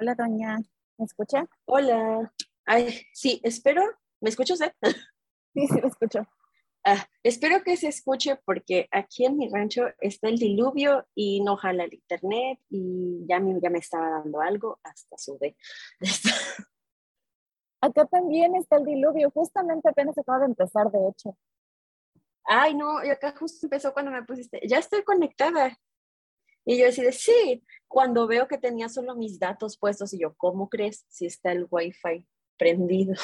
Hola, doña. ¿Me escucha? Hola. Ay, sí, espero. ¿Me escuchas? Eh? Sí, sí, lo escucho. Ah, espero que se escuche porque aquí en mi rancho está el diluvio y no jala el internet y ya me, ya me estaba dando algo hasta sube. Acá también está el diluvio, justamente apenas acaba de empezar, de hecho. Ay, no, y acá justo empezó cuando me pusiste, ya estoy conectada. Y yo decía, sí, cuando veo que tenía solo mis datos puestos y yo, ¿cómo crees si está el wifi prendido?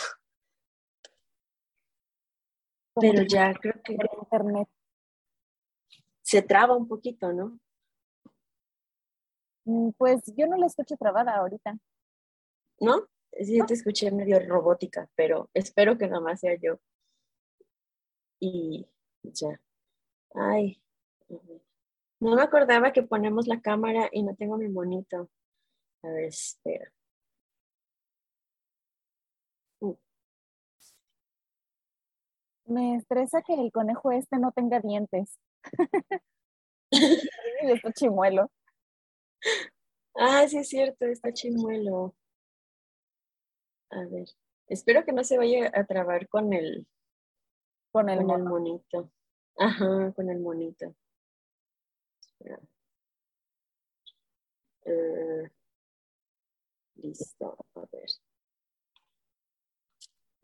Pero ya creo que internet. se traba un poquito, ¿no? Mm, Pues yo no la escucho trabada ahorita. ¿No? Sí, te escuché medio robótica, pero espero que nada más sea yo. Y ya. Ay. ver. No me acordaba que ponemos la cámara y no tengo mi monito. A ver, espera. Uh, Me estresa que el conejo este no tenga dientes. y está chimuelo. Ah, sí es cierto, está chimuelo. A ver, espero que no se vaya a trabar con el, Con el con el monito. Ajá, con el monito. Eh, listo, a ver.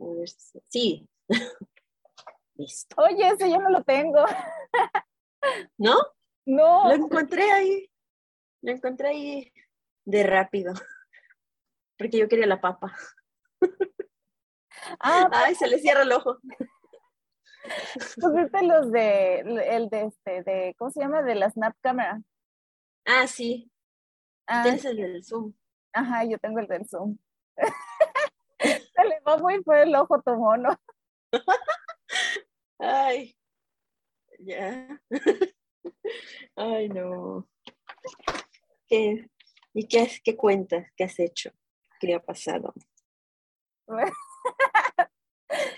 A ver si- Sí. listo. Oye, ese yo no lo tengo. ¿No? No. Lo encontré ahí. Lo encontré ahí de rápido. Porque yo quería la papa. Ah, Ay, se le cierra el ojo. pusiste los de, el de este, de, ¿cómo se llama? De la Snap Camera. Ah, sí. Ah, Tienes el del Zoom. ajá, yo tengo el del Zoom. Se le va muy feo el ojo tu mono. Ay. Ya. Ay, no. ¿Qué? ¿Y qué, qué cuentas? ¿Qué has hecho? ¿Qué ha pasado?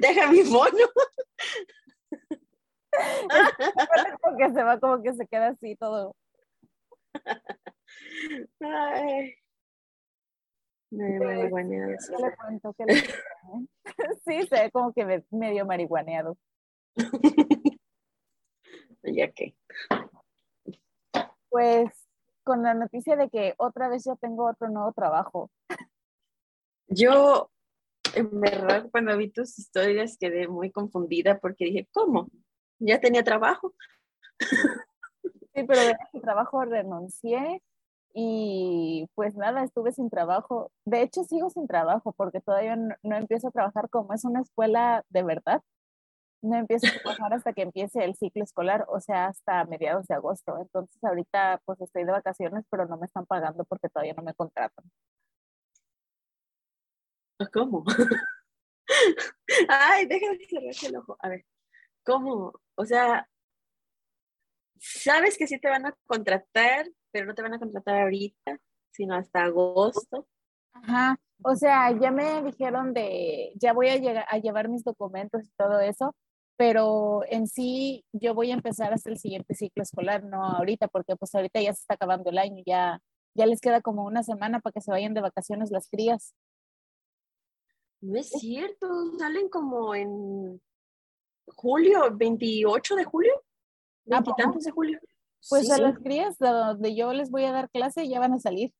Deja mi mono. Como que se va, como que se queda así todo. Ay. Me Sí, marihuaneo, ¿Qué le cuento? ¿Qué le cuento? Sí, se ve como que me- medio marihuaneado. Ya que. Pues con la noticia de que otra vez ya tengo otro nuevo trabajo. Yo, en verdad, cuando vi tus historias quedé muy confundida porque dije, ¿cómo? Ya tenía trabajo. Sí, pero de ese trabajo renuncié y pues nada, estuve sin trabajo. De hecho, sigo sin trabajo porque todavía no, no empiezo a trabajar como es una escuela de verdad. No empiezo a trabajar hasta que empiece el ciclo escolar, o sea, hasta mediados de agosto. Entonces ahorita pues estoy de vacaciones, pero no me están pagando porque todavía no me contratan. ¿Cómo? Ay, déjame cerrarse el ojo. A ver, ¿cómo? O sea, sabes que sí te van a contratar, pero no te van a contratar ahorita, sino hasta agosto. Ajá, o sea, ya me dijeron de, ya voy a llegar a llevar mis documentos y todo eso, pero en sí yo voy a empezar hasta el siguiente ciclo escolar, no ahorita, porque pues ahorita ya se está acabando el año, ya, ya les queda como una semana para que se vayan de vacaciones las crías. No es cierto, salen como en julio, 28 de julio, veintitantos de julio. Pues Sí, a las crías a donde yo les voy a dar clase ya van a salir.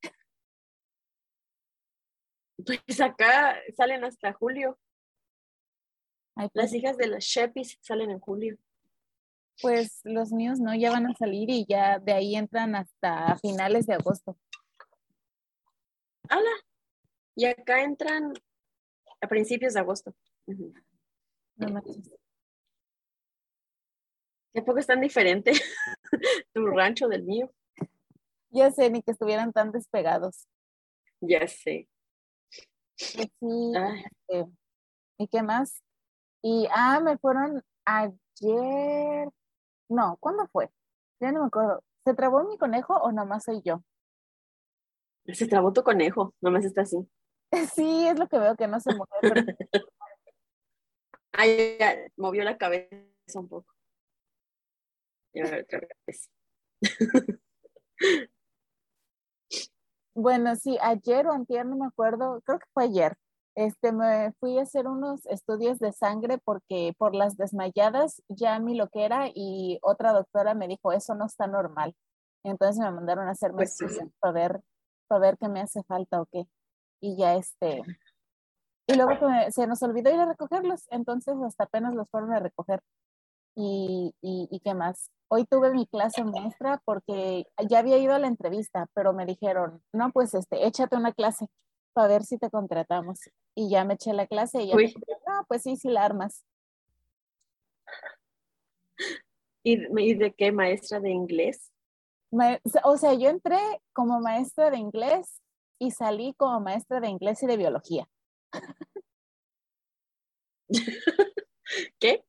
Pues acá salen hasta julio. Ay, pues, Las hijas de las Shepis salen en julio. pues los míos no, ya van a salir y ya de ahí entran hasta finales de agosto. ¡Hala! Y acá entran a principios de agosto. Ujú. No manches. ¿A poco es tan diferente tu rancho del mío? Ya sé, ni que estuvieran tan despegados. Ya sé. Pues sí, este, ¿y qué más? Y, ah, me fueron ayer, no, ¿cuándo fue? Ya no me acuerdo. ¿Se trabó mi conejo o nomás soy yo? se trabó tu conejo, nomás está así. Sí, es lo que veo que no se mueve, pero Ay, ya, movió la cabeza un poco. Y ahora otra vez. Bueno, sí, ayer o antier, no me acuerdo, creo que fue ayer, este, me fui a hacer unos estudios de sangre porque por las desmayadas ya mi loquera y otra doctora me dijo, eso no está normal. Entonces me mandaron a hacerme Pues sí. para ver, para ver qué me hace falta o qué. Y ya este, y luego se me- se nos olvidó ir a recogerlos, entonces hasta apenas los fueron a recoger. Y, y, y qué más. Hoy tuve mi clase maestra porque ya había ido a la entrevista, pero me dijeron, no, pues este, échate una clase para ver si te contratamos. Y ya me eché la clase y ya me dijeron, no, pues sí, sí la armas. ¿Y, y de qué maestra de inglés? Ma- o sea, yo entré como maestra de inglés y salí como maestra de inglés y de biología. ¿Qué?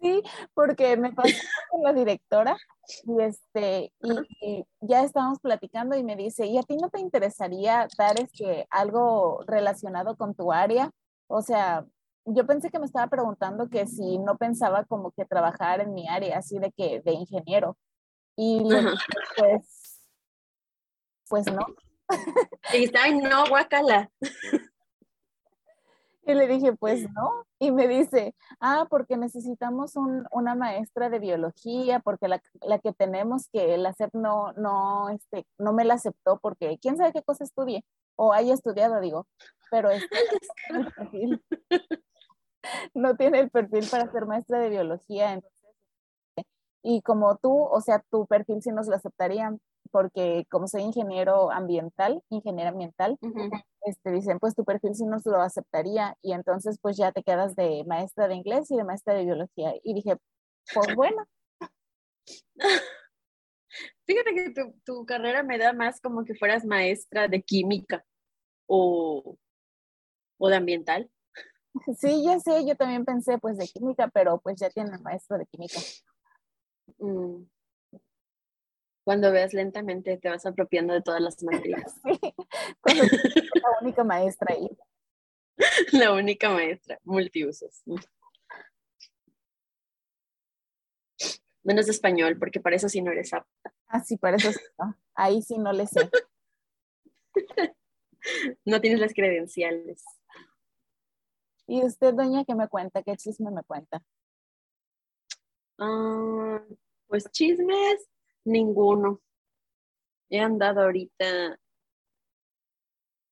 Sí, porque me pasó con la directora y, este, y, y ya estábamos platicando y me dice, ¿y a ti no te interesaría dar este, algo relacionado con tu área? O sea, yo pensé que me estaba preguntando que si no pensaba como que trabajar en mi área, así de que de ingeniero. Y le dije, pues, pues no. Y ay, no, guacala. Y le dije, pues no. Y me dice, ah, porque necesitamos un- una maestra de biología, porque la, la que tenemos que la SEP no, no, este, no me la aceptó porque quién sabe qué cosa estudie o haya estudiado, digo, pero este, no tiene el perfil. Para ser maestra de biología. Entonces, y como tú, o sea, tu perfil sí nos lo aceptarían, porque como soy ingeniero ambiental, ingeniero ambiental, este, dicen, pues tu perfil sí nos lo aceptaría y entonces pues ya te quedas de maestra de inglés y de maestra de biología. Y dije, pues bueno, Fíjate que tu, tu carrera me da más como que fueras maestra de química o, o de ambiental. sí, ya sé, yo también pensé pues de química, pero pues ya tienen maestro de química. Mm. Cuando veas lentamente te vas apropiando de todas las materias. Sí, cuando la única maestra ahí. La única maestra, multiusos. Menos español, porque para eso sí no eres apta. Así, para eso sí, ¿no? Ahí sí no le sé. No tienes las credenciales. ¿Y usted, doña, qué me cuenta? ¿Qué chisme me cuenta? Ah, pues chismes, ninguno. He andado ahorita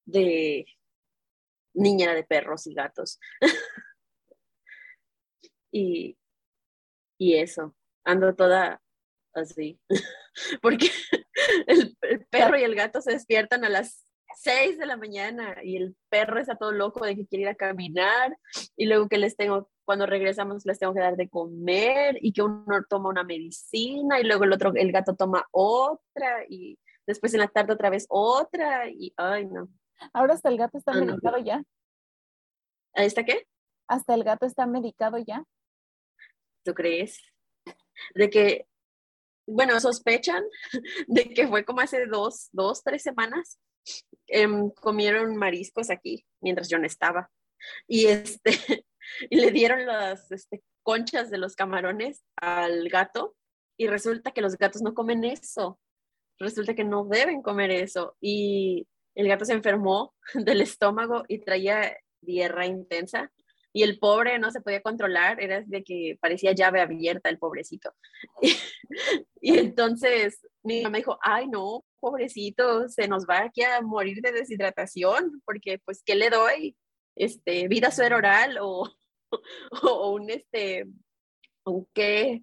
de niñera de perros y gatos. y, y eso, ando toda así. Porque el, el perro y el gato se despiertan a las 6 de la mañana y el perro está todo loco de que quiere ir a caminar y luego que les tengo, cuando regresamos les tengo que dar de comer y que uno toma una medicina y luego el otro, el gato toma otra y después en la tarde otra vez otra y ay no. Ahora hasta el gato está Ah, no. medicado ya. ¿Ahí está qué? Hasta el gato está medicado ya. ¿Tú crees? De que, bueno, sospechan de que fue como hace dos, dos, tres semanas, em, comieron mariscos aquí mientras yo no estaba. Y este, y le dieron las este, conchas de los camarones al gato y resulta que los gatos no comen eso. Resulta que no deben comer eso. Y el gato se enfermó del estómago y traía diarrea intensa y el pobre no se podía controlar, era de que parecía llave abierta el pobrecito. Y, y entonces mi mamá dijo, ay no, pobrecito, se nos va aquí a morir de deshidratación, porque pues, ¿qué le doy? Este, vida suero oral o, o un, este, un qué,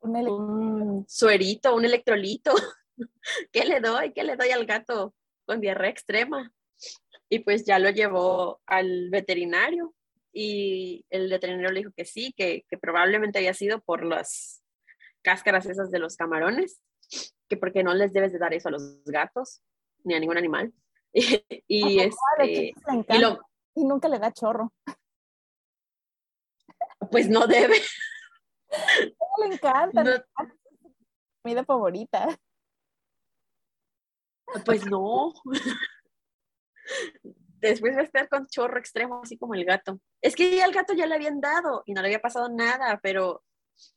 Un suerito, un electrolito. ¿Qué le doy? ¿Qué le doy al gato con diarrea extrema? Y pues ya lo llevó al veterinario y el veterinario le dijo que sí, que, que probablemente había sido por las cáscaras esas de los camarones, que porque no les debes de dar eso a los gatos ni a ningún animal. Y, y, este, y lo, y nunca le da chorro. pues no debe, Le encanta, no, comida favorita. pues no. Después va a estar con chorro extremo, así como el gato. Es que ya al gato ya le habían dado y no le había pasado nada, pero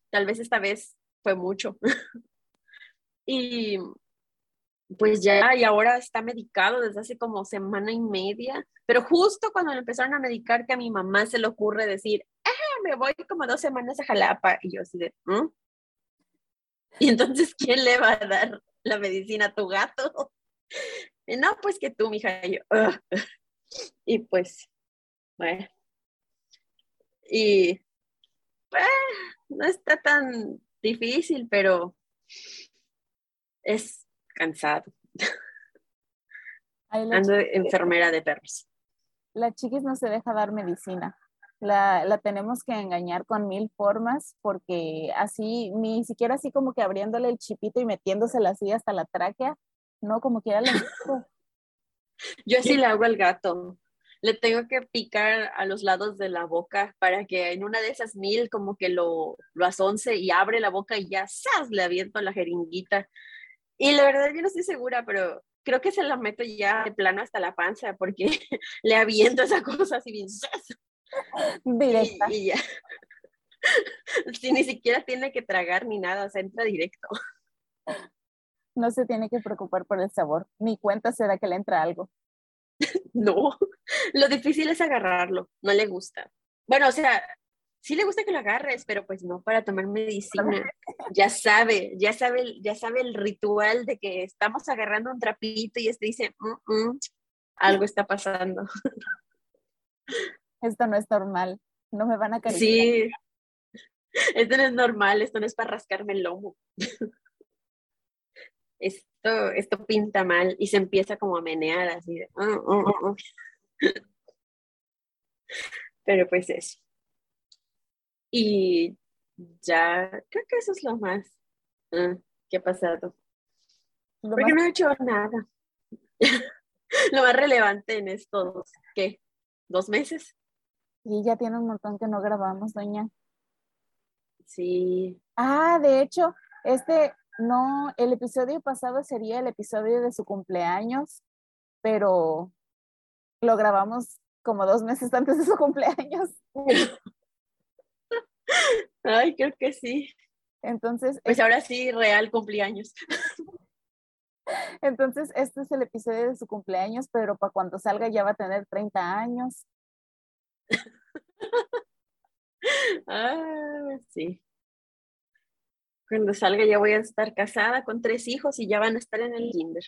tal vez esta vez fue mucho. y, pues ya, y ahora está medicado desde hace como semana y media, pero justo cuando le empezaron a medicar que a mi mamá se le ocurre decir, ah, me voy como dos semanas a Jalapa, y yo así de, ¿Mm? Y entonces, ¿quién le va a dar la medicina a tu gato? Y no, pues que tú, mija, y yo, y pues, bueno, y pues, no está tan difícil, pero es cansado. Ando enfermera de perros. La chiquis no se deja dar medicina. La, la, tenemos que engañar con mil formas porque así, ni siquiera así como que abriéndole el chipito y metiéndosela así hasta la tráquea, no como quiera la Yo así le hago al gato. Le tengo que picar a los lados de la boca para que en una de esas mil como que lo, lo asonce y abre la boca y ya ¡zas! le aviento la jeringuita y la verdad yo no estoy segura, pero creo que se la meto ya de plano hasta la panza porque le aviento esa cosa así bien. Directa. Y, ya. Sí, ni siquiera tiene que tragar ni nada, o sea, entra directo. No se tiene que preocupar por el sabor, ni cuenta se da que le entra algo. No, lo difícil es agarrarlo, no le gusta. Bueno, o sea, sí le gusta que lo agarres, pero pues no para tomar medicina. Ya sabe, ya sabe, ya sabe el ritual de que estamos agarrando un trapito y este dice, mm, mm, algo está pasando. Esto no es normal, no me van a caer. Sí, esto no es normal, esto no es para rascarme el lomo. Esto, esto pinta mal y se empieza como a menear así de, mm, pero pues eso. Y ya, creo que eso es lo más ah, que ha pasado. Porque no he hecho nada. lo más relevante en estos, ¿qué? ¿Dos meses? Y ya tiene un montón que no grabamos, doña. Sí. Ah, de hecho, este, no, el episodio pasado sería el episodio de su cumpleaños, pero lo grabamos como dos meses antes de su cumpleaños. Ay, creo que sí. Entonces. Pues ahora sí, real cumpleaños. Entonces, este es el episodio de su cumpleaños, pero para cuando salga ya va a tener 30 años. ah, sí. Cuando salga ya voy a estar casada con tres hijos y ya van a estar en el kinder.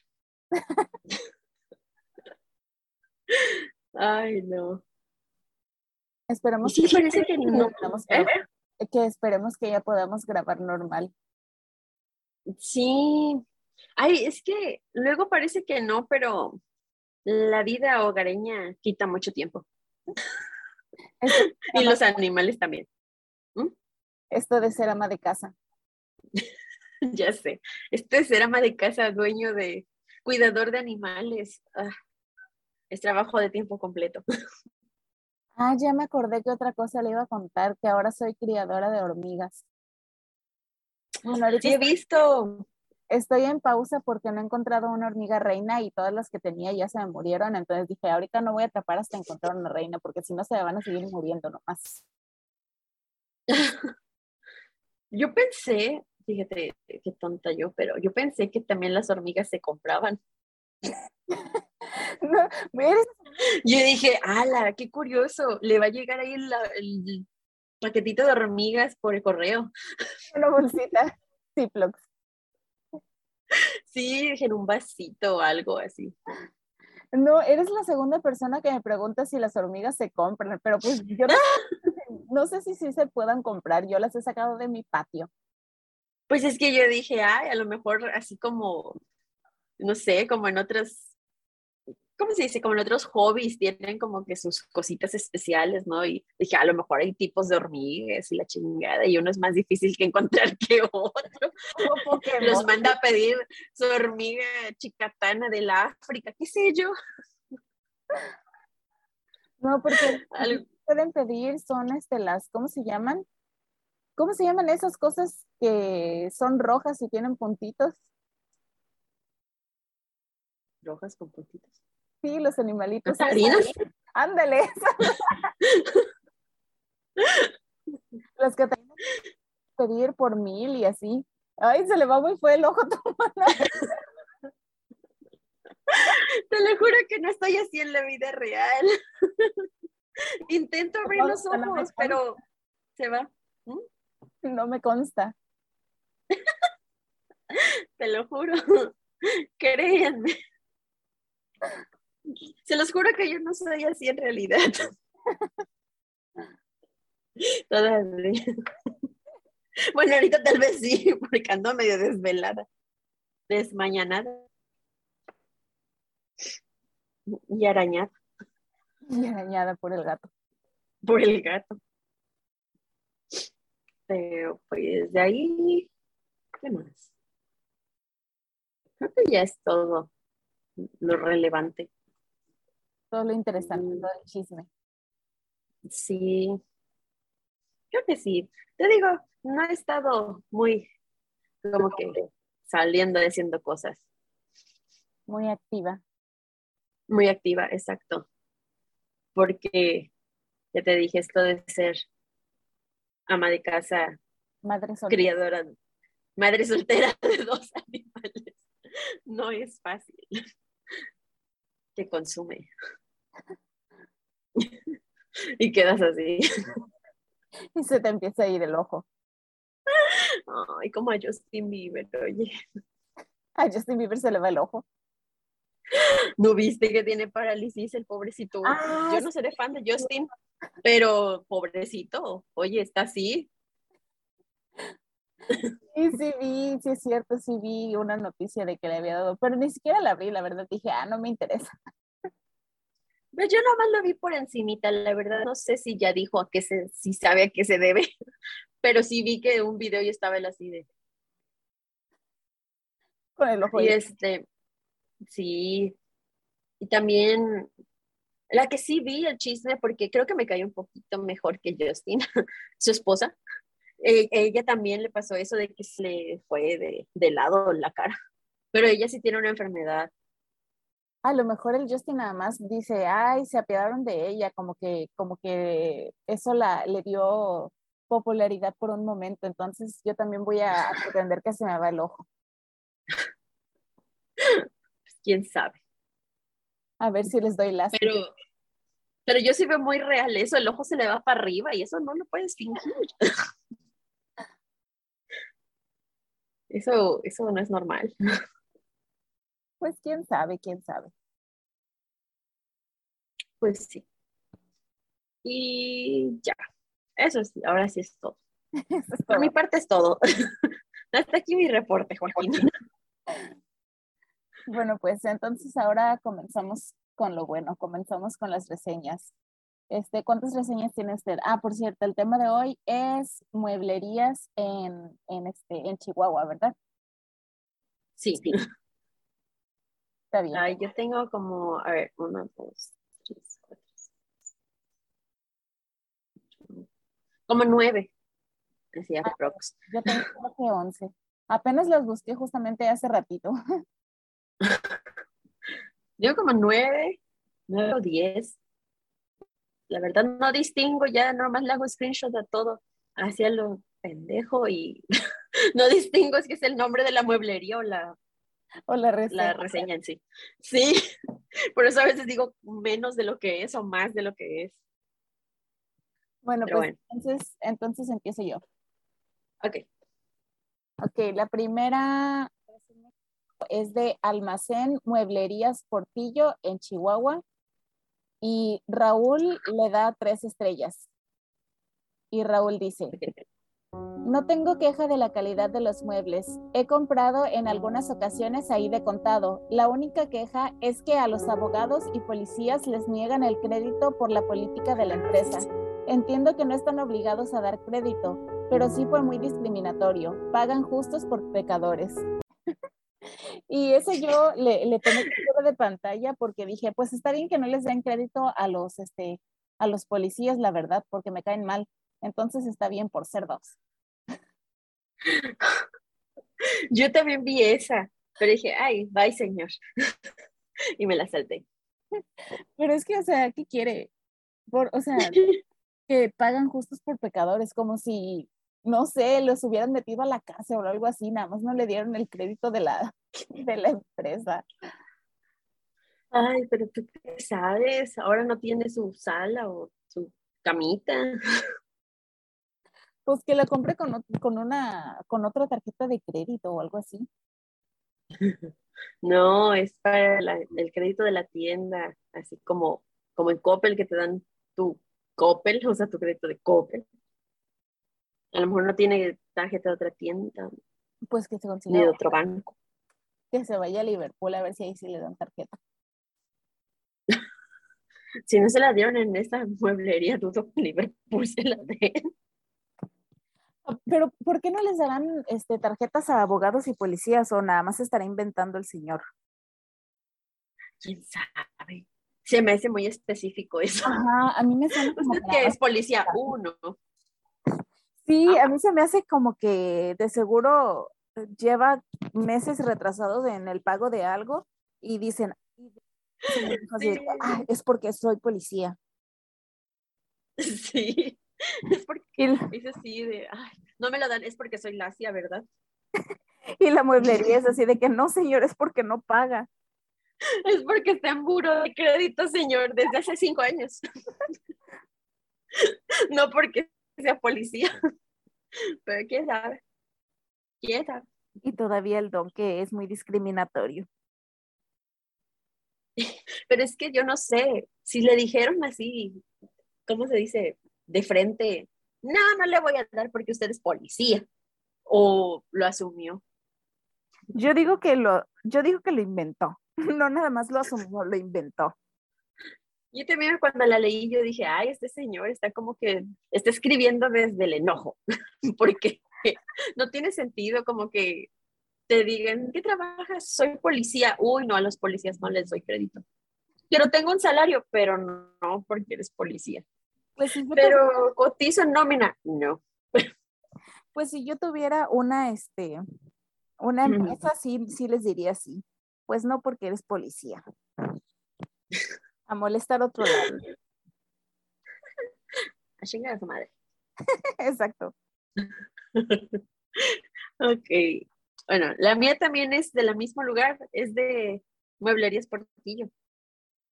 Ay, no. Esperemos sí, parece que no. ¿Eh? Que esperemos que ya podamos grabar normal. Sí. Ay, es que luego parece que no, pero la vida hogareña quita mucho tiempo. y los animales también. ¿Mm? Esto de ser ama de casa. ya sé. Esto de ser ama de casa, dueño de cuidador de animales. Ah, es trabajo de tiempo completo. Ah, ya me acordé que otra cosa le iba a contar, que ahora soy criadora de hormigas. Bueno, ahorita he visto. Estoy en pausa porque no he encontrado una hormiga reina y todas las que tenía ya se me murieron. Entonces dije, ahorita no voy a atrapar hasta encontrar una reina porque si no se me van a seguir muriendo nomás. yo pensé, fíjate qué tonta yo, pero yo pensé que también las hormigas se compraban. Yo dije, ala, qué curioso, le va a llegar ahí el, paquetito de hormigas por el correo. Una bolsita, Ziploc. Sí, en un vasito o algo así. No, eres la segunda persona que me pregunta si las hormigas se compran, pero pues yo no, no sé si sí se puedan comprar, yo las he sacado de mi patio. Pues es que yo dije, ay, a lo mejor así como, no sé, como en otras ¿cómo se dice? Como en otros hobbies tienen como que sus cositas especiales, ¿no? Y dije, a lo mejor hay tipos de hormigas y la chingada, y uno es más difícil que encontrar que otro. Los manda a pedir su hormiga chicatana del África, qué sé yo. No, porque pueden pedir son este, las, ¿cómo se llaman? ¿Cómo se llaman esas cosas que son rojas y tienen puntitos? Rojas con puntitos. Sí, los animalitos. ¿Harinas? Ándale. los que tenemos que pedir por mil y así. Ay, se le va muy fue el ojo Te lo juro que no estoy así en la vida real. Intento abrir los ojos, pero se va. ¿Mm? No me consta. Te lo juro. Créanme. Se los juro que yo no soy así en realidad. Todavía. Bueno, ahorita tal vez sí, porque ando medio desvelada, desmañanada y arañada. Y arañada por el gato. Por el gato. Pero pues de ahí, ¿qué más? Creo que ya es todo lo relevante. Todo lo interesante, todo el chisme. Sí, creo que sí. Te digo, no he estado muy como que saliendo haciendo cosas. Muy activa. Muy activa, exacto. Porque ya te dije esto de ser ama de casa, madre soltera. criadora, madre soltera de dos animales. No es fácil. Te consume. y quedas así. Y se te empieza a ir el ojo. Ay, como a Justin Bieber, oye. A Justin Bieber se le va el ojo. ¿No viste que tiene parálisis el pobrecito? Ah, Yo no seré fan de Justin, pero pobrecito, oye, está así. Sí, sí vi, sí es cierto, sí vi una noticia de que le había dado, pero ni siquiera la abrí, la verdad dije, ah, no me interesa. Pero yo nomás lo vi por encimita, la verdad no sé si ya dijo a qué se, si sabe a qué se debe, pero sí vi que un video y estaba él así de. Con el ojo. Y este, sí. Y también la que sí vi el chisme, porque creo que me cayó un poquito mejor que Justin, su esposa. Eh, ella también le pasó eso de que se le fue de, de lado la cara. Pero ella sí tiene una enfermedad. A lo mejor el Justin nada más dice, ay, se apiadaron de ella, como que, como que eso la, le dio popularidad por un momento, entonces yo también voy a pretender que se me va el ojo. quién sabe. A ver si les doy las. Pero, pero yo sí veo muy real eso, el ojo se le va para arriba y eso no lo puedes fingir. Eso, eso no es normal. Pues quién sabe, quién sabe. Pues sí. Y ya. Eso sí, ahora sí es todo. Eso es Por mi parte es todo. Hasta aquí mi reporte, Joaquín. Bueno, pues entonces ahora comenzamos con lo bueno, comenzamos con las reseñas. Este, ¿cuántas reseñas tiene usted? Ah, por cierto, el tema de hoy es mueblerías en, en, este, en Chihuahua, ¿verdad? Sí. Está bien. Ay, yo tengo como, a ver, una, dos, tres, cuatro, como nueve. Así, aprox. Yo tengo que 11. Apenas las busqué justamente hace ratito. Yo como nueve, nueve o diez. La verdad no distingo, ya nomás le hago screenshot a todo, hacia lo pendejo y no distingo si es el nombre de la mueblería o la, O la reseña. la reseña en sí. Sí, por eso a veces digo menos de lo que es o más de lo que es. Bueno, Pero pues entonces, entonces empiezo yo. Ok. Ok, la primera es de Almacén Mueblerías Portillo en Chihuahua y Raúl le da tres estrellas. Y Raúl dice, no tengo queja de la calidad de los muebles. He comprado en algunas ocasiones ahí de contado. La única queja es que a los abogados y policías les niegan el crédito por la política de la empresa. Entiendo que no están obligados a dar crédito, pero sí fue muy discriminatorio. Pagan justos por pecadores. y eso yo le, le tomé de pantalla porque dije, pues está bien que no les den crédito a los, este, a los policías, la verdad, porque me caen mal. Entonces está bien por ser dos. Yo también vi esa, pero dije, ay, bye señor. y me la salté. Pero es que, o sea, ¿qué quiere? Por, o sea, que pagan justos por pecadores, como si, no sé, los hubieran metido a la cárcel o algo así, nada más no le dieron el crédito de la, de la empresa. Ay, pero tú qué sabes, ahora no tiene su sala o su camita. Pues que la compre con, con una, con otra tarjeta de crédito o algo así. No, es para la- el crédito de la tienda, así como, como en Coppel que te dan tu Coppel, o sea, tu crédito de Coppel. A lo mejor no tiene tarjeta de otra tienda, Pues que se ni consiga de otro banco. que se vaya a Liverpool a ver si ahí sí le dan tarjeta. Si no se la dieron en esta mueblería, dudo que Liverpool se la den. Ah, Pero ¿por qué no les darán este, tarjetas a abogados y policías o nada más estará inventando el señor? ¿Quién sabe? Se me hace muy específico eso. Ajá, a mí me suena como ¿Usted que es policía uno? Sí, a mí se me hace como que de seguro lleva meses retrasados en el pago de algo y dicen, Sí. "Ah, es porque soy policía. Sí. Es porque es así de, ay, no me la dan, es porque soy lacia, ¿verdad? y la mueblería es así de que no, señor, es porque no paga. Es porque está en buro de crédito, señor, desde hace cinco años. No porque sea policía. Pero quién sabe. ¿Quién sabe? Y todavía el don que es muy discriminatorio. Pero es que yo no sé, si le dijeron así, ¿cómo se dice? De frente, no, no le voy a dar porque usted es policía. O lo asumió. Yo digo que lo, yo digo que lo inventó. No nada más lo asumió, lo inventó. Yo también cuando la leí, yo dije, ay, este señor está como que está escribiendo desde el enojo, porque no tiene sentido como que te digan, ¿qué trabajas? Soy policía. Uy, no, a los policías no les doy crédito. Pero tengo un salario, pero no, porque eres policía. Pues si Pero cotizo en nómina, no. pues si yo tuviera una, este, una empresa, sí, sí les diría así. Pues no porque eres policía. A molestar a otro lado. A chingar a su madre. Exacto. Ok. Bueno, la mía también es del mismo lugar, es de Mueblerías Portillo.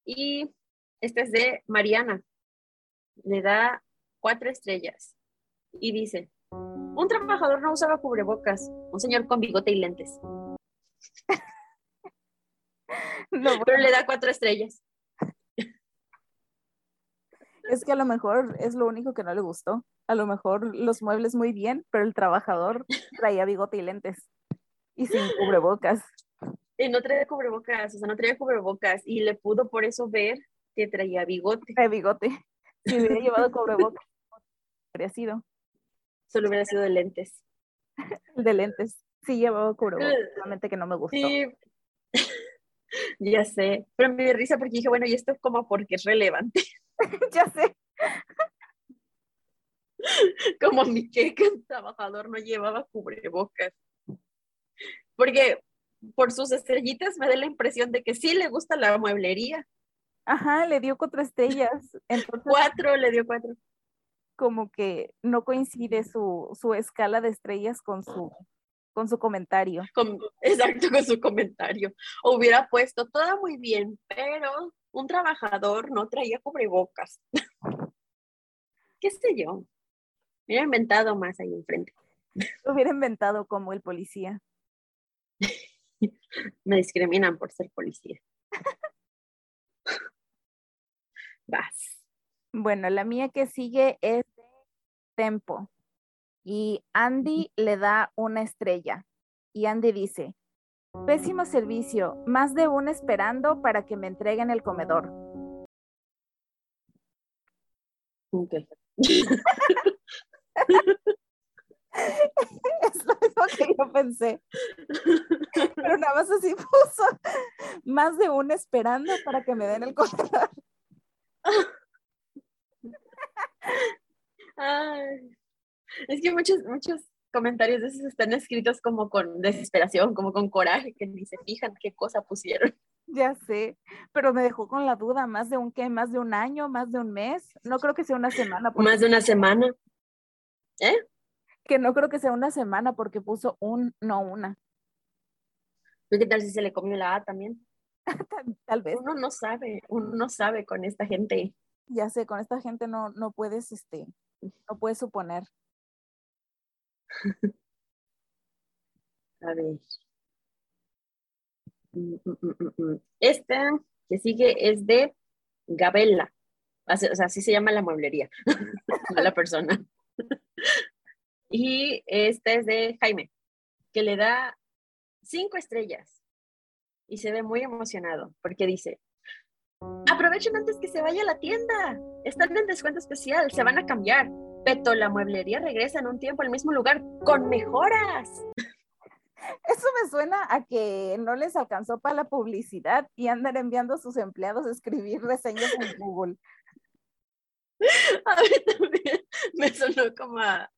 Y esta es de Mariana. Le da cuatro estrellas. Y dice, un trabajador no usaba cubrebocas, un señor con bigote y lentes. No, Pero le da cuatro estrellas. es que a lo mejor es lo único que no le gustó. A lo mejor los muebles muy bien, pero el trabajador traía bigote y lentes. Y sin cubrebocas. Y no traía cubrebocas, o sea, no traía cubrebocas. Y le pudo por eso ver que traía bigote. De bigote. Si hubiera llevado cubrebocas, habría sido. Solo hubiera sido de lentes. De lentes. Sí llevaba cubrebocas, solamente que no me gustó. Sí. ya sé. Pero me dio risa porque dije, bueno, y esto es como porque es relevante. ya sé. como mi que trabajador no llevaba cubrebocas. Porque por sus estrellitas me da la impresión de que sí le gusta la mueblería. Ajá, le dio cuatro estrellas. Entonces, Cuatro, le dio cuatro. como que no coincide su, su escala de estrellas con su, con su comentario. Con- exacto con su comentario. Hubiera puesto todo muy bien, pero un trabajador no traía cubrebocas. ¿Qué sé yo? Hubiera inventado más ahí enfrente. Lo hubiera inventado como el policía. Me discriminan por ser policía. Vas. Bueno, la mía que sigue es de Tempo. Y Andy le da una estrella. Y Andy dice, pésimo servicio, más de una esperando para que me entreguen el comedor. Ok. Es lo mismo que yo pensé. Pero nada más así puso, más de una esperando para que me den el comedor. Ay, es que muchos, muchos comentarios de esos están escritos como con desesperación, como con coraje, que ni se fijan qué cosa pusieron. Ya sé, pero me dejó con la duda, más de un qué, más de un año, más de un mes. No creo que sea una semana, porque, Más de una semana. ¿Eh? que no creo que sea una semana porque puso un, no una. ¿Y ¿Qué tal si se le comió la A también? tal, vez. Uno no sabe, uno no sabe con esta gente. Ya sé, con esta gente no, no puedes, este, no puedes suponer. A ver. Mm, mm, mm, Esta que sigue es de Gabela. O sea, así se llama la mueblería, no la persona. Y esta es de Jaime, que le da cinco estrellas y se ve muy emocionado porque dice, aprovechen antes que se vaya a la tienda, están en descuento especial, se van a cambiar. Peto, la mueblería regresa en un tiempo al mismo lugar con mejoras. Eso me suena a que no les alcanzó para la publicidad y andan enviando a sus empleados a escribir reseñas en Google. A mí también me sonó como a,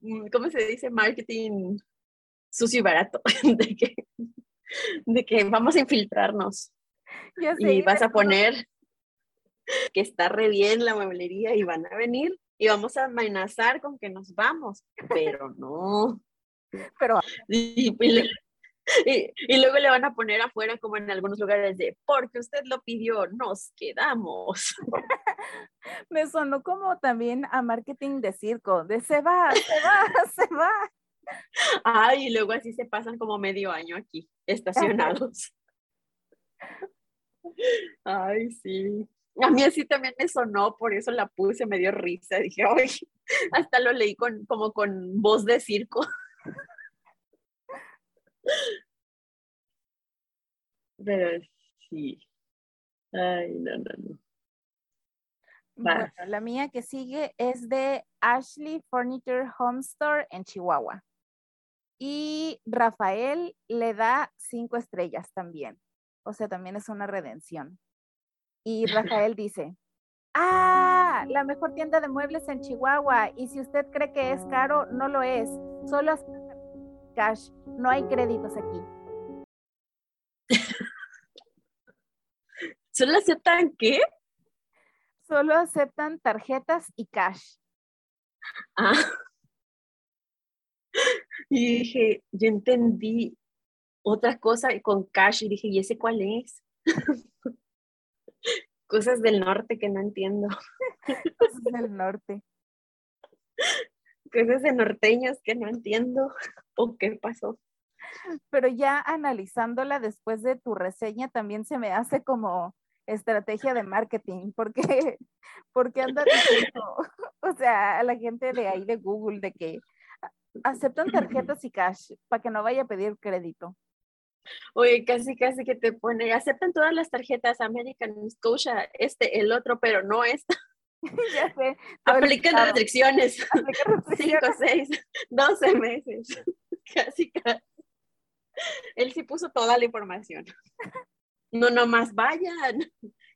mm, ¿cómo se dice? Marketing sucio y barato, de que, de que vamos a infiltrarnos. y vas a poner que está re bien la mueblería y van a venir y vamos a amenazar con que nos vamos, pero no. Pero y, y, luego le van a poner afuera como en algunos lugares de porque usted lo pidió, nos quedamos. Me sonó como también a marketing de circo, de se va, se va, se va. Ay, y luego así se pasan como medio año aquí, estacionados. Ay, sí. A mí así también me sonó, por eso la puse, me dio risa. Dije, ay, hasta lo leí con, como con voz de circo. Pero sí. Ay, no, no, no. Bueno, la mía que sigue es de Ashley Furniture Home Store en Chihuahua. Y Rafael le da cinco estrellas también. O sea, también es una redención. Y Rafael dice, ah, la mejor tienda de muebles en Chihuahua. Y si usted cree que es caro, no lo es. Solo cash, no hay créditos aquí. ¿Solo aceptan qué? Solo aceptan tarjetas y cash. Ah. Y dije, yo entendí otra cosa con cash y dije, ¿y ese cuál es? Cosas del norte que no entiendo. Cosas del norte. Cosas de norteños que no entiendo. ¿O qué pasó? Pero ya analizándola después de tu reseña, también se me hace como estrategia de marketing, porque, porque anda diciendo, o sea, a la gente de ahí de Google, de que aceptan tarjetas y cash para que no vaya a pedir crédito. Oye, casi, casi que te pone, aceptan todas las tarjetas American Scotia, este, el otro, pero no esta. ya sé. Aplican restricciones. Cinco, seis, doce meses. Casi, casi. Él sí puso toda la información. No, nomás vayan,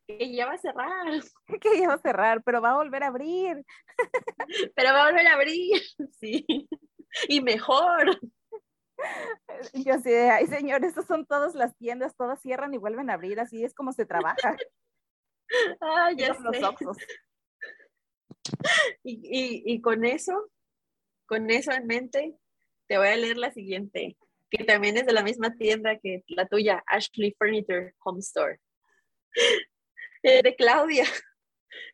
que ya va a cerrar. Que ya va a cerrar, pero va a volver a abrir. Pero va a volver a abrir, sí. Y mejor. Yo sé, ay señor, estas son todas las tiendas, todas cierran y vuelven a abrir, así es como se trabaja. Ay, ya sé. Los y, y, y con eso, con eso en mente, te voy a leer la siguiente que también es de la misma tienda que la tuya, Ashley Furniture Home Store. Eh, de Claudia.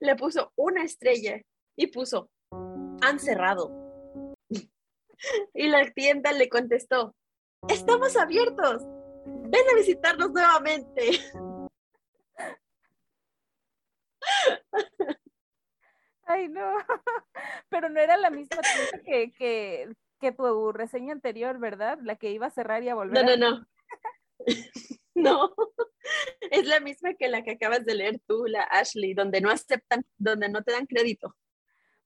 Le puso una estrella y puso, han cerrado. Y la tienda le contestó, estamos abiertos. Ven a visitarnos nuevamente. Ay, no. Pero no era la misma tienda que, que, que tu reseña anterior, ¿verdad? La que iba a cerrar y a volver. No, no, no. no, es la misma que la que acabas de leer tú, la Ashley, donde no aceptan, donde no te dan crédito.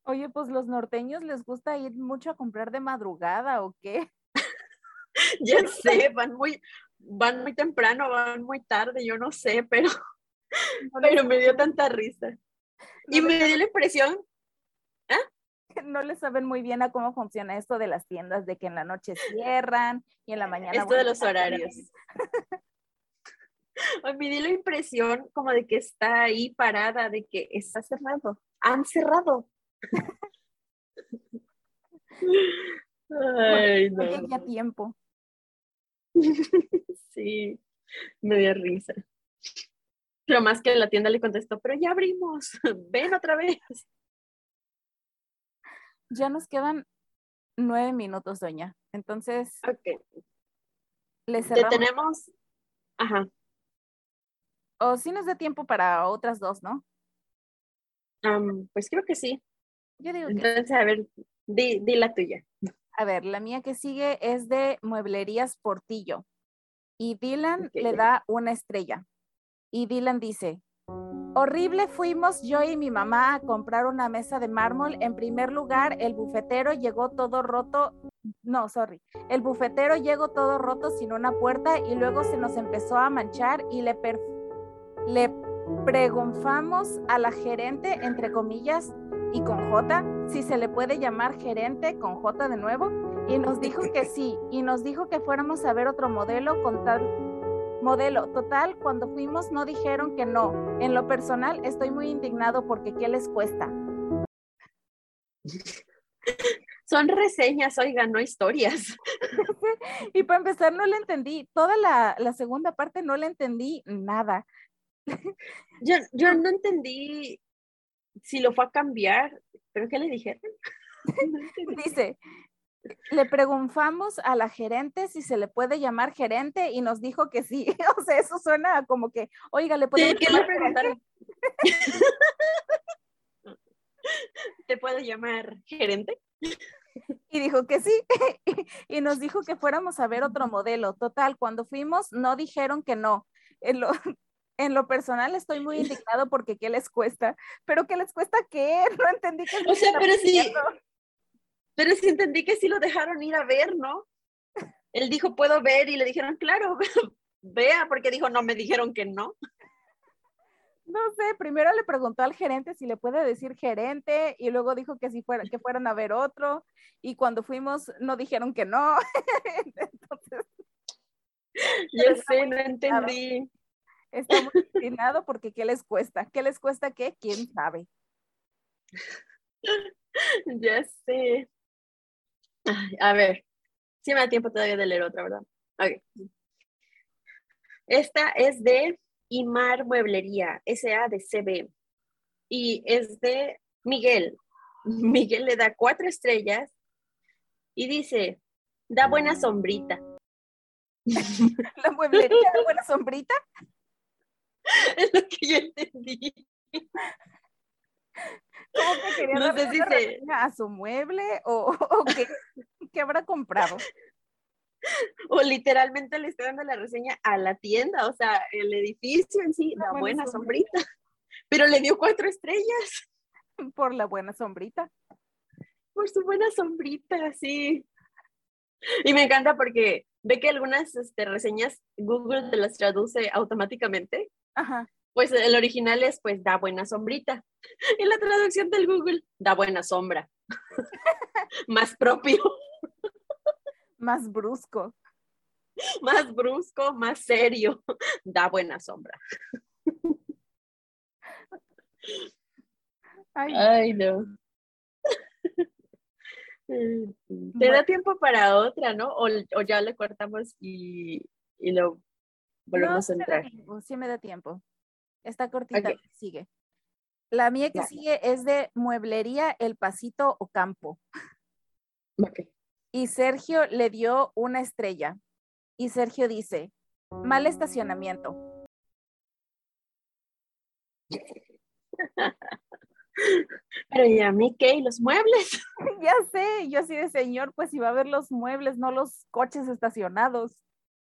Oye, pues los norteños les gusta ir mucho a comprar de madrugada o qué? ya sé, van muy, van muy temprano, van muy tarde, yo no sé, pero, pero me dio tanta risa. y me dio la impresión no le saben muy bien a cómo funciona esto de las tiendas, de que en la noche cierran y en la mañana. Esto de los horarios. me dio la impresión como de que está ahí parada, de que está cerrado. Han cerrado. Ay, no. tiempo. sí. Me dio risa. Pero más que la tienda le contestó, pero ya abrimos, ven otra vez. Ya nos quedan nueve minutos, doña. Entonces, Ok, le te cerramos. tenemos. Ajá. O sí nos da tiempo para otras dos, ¿no? pues creo que sí. Yo digo que Entonces, a ver, di, di la tuya. A ver, la mía que sigue es de Mueblerías Portillo. Y Dylan Ok. le da una estrella. Y Dylan dice, horrible fuimos yo y mi mamá a comprar una mesa de mármol. En primer lugar, el bufetero llegó todo roto. No, sorry. El bufetero llegó todo roto sin una puerta y luego se nos empezó a manchar y le, per- le pregunfamos a la gerente, entre comillas, y con J, si se le puede llamar gerente con J de nuevo, y nos dijo que sí, y nos dijo que fuéramos a ver otro modelo con tal modelo. Total, cuando fuimos no dijeron que no. En lo personal estoy muy indignado porque ¿qué les cuesta? Son reseñas, oigan, no historias. Y para empezar no le entendí, toda la, la segunda parte no le entendí nada. Yo, yo no entendí si lo fue a cambiar, pero ¿qué le dijeron? Dice, le preguntamos a la gerente si se le puede llamar gerente y nos dijo que sí. O sea, eso suena como que, oiga, le podemos ¿qué le llamar gerente?". preguntaron? ¿Te puedo llamar gerente? Y dijo que sí. y nos dijo que fuéramos a ver otro modelo. Total, cuando fuimos no dijeron que no. En lo, personal estoy muy indignado porque ¿qué les cuesta? ¿Pero qué les cuesta qué? No entendí qué O sea, pero sí, pero sí entendí que sí lo dejaron ir a ver, ¿no? Él dijo, puedo ver, y le dijeron, claro, vea, porque dijo, no, me dijeron que no. No sé, primero le preguntó al gerente si le puede decir gerente y luego dijo que si fuera, que fueran a ver otro y cuando fuimos no dijeron que no. Entonces está sé, no entendí. Está muy indignado porque ¿qué les cuesta? ¿Qué les cuesta qué? ¿Quién sabe? Ya sé. Ay, a ver, sí me da tiempo todavía de leer otra, ¿verdad? Ok. Esta es de Imar Mueblería, SA de CB. Y es de Miguel. Miguel le da cuatro estrellas y dice, da buena sombrita. La mueblería de buena sombrita. es lo que yo entendí. ¿Cómo que quería No sé si se- reseña a su mueble o, o qué, qué habrá comprado? O literalmente le estoy dando la reseña a la tienda, o sea, el edificio en sí, Da da buena buena sombrita. sombrita. Pero le dio cuatro estrellas. Por la buena sombrita. por su buena sombrita, sí. Y me encanta porque ve que algunas este, reseñas Google te las traduce automáticamente. Ajá. Pues el original es, pues, da buena sombrita. Y la traducción del Google, da buena sombra. más propio, Más brusco. más brusco, más serio. Da buena sombra. Ay, Ay, no. Te Bueno. da tiempo para otra, ¿no? O, o ya le cortamos y, y lo volvemos sí a entrar. tiempo, sí me da tiempo. Está cortita, sigue. La mía que sigue es de Mueblería El Pasito Ocampo. Ok. Y Sergio le dio una estrella. Y Sergio dice, mal estacionamiento. Pero ¿y a mí qué? ¿Y los muebles? ya sé, yo así de señor, pues iba a ver los muebles, no los coches estacionados.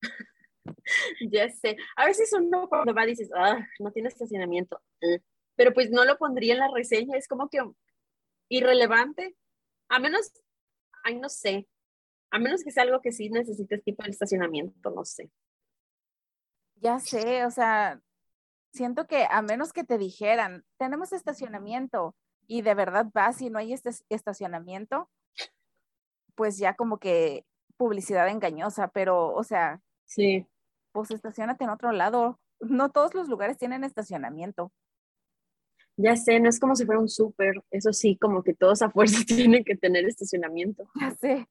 ya sé. A veces uno cuando va dices, ah, no tiene estacionamiento. Eh, Pero pues no lo pondría en la reseña, es como que irrelevante. A menos, ay, no sé. A menos que sea algo que sí necesites tipo de estacionamiento, no sé. Ya sé, o sea, siento que a menos que te dijeran, tenemos estacionamiento y de verdad vas y no hay este estacionamiento, pues ya como que publicidad engañosa, pero, o sea, Sí. Pues estacionate en otro lado. No todos los lugares tienen estacionamiento. Ya sé, no es como si fuera un súper. Eso sí, como que todos a fuerza tienen que tener estacionamiento. Ya sé.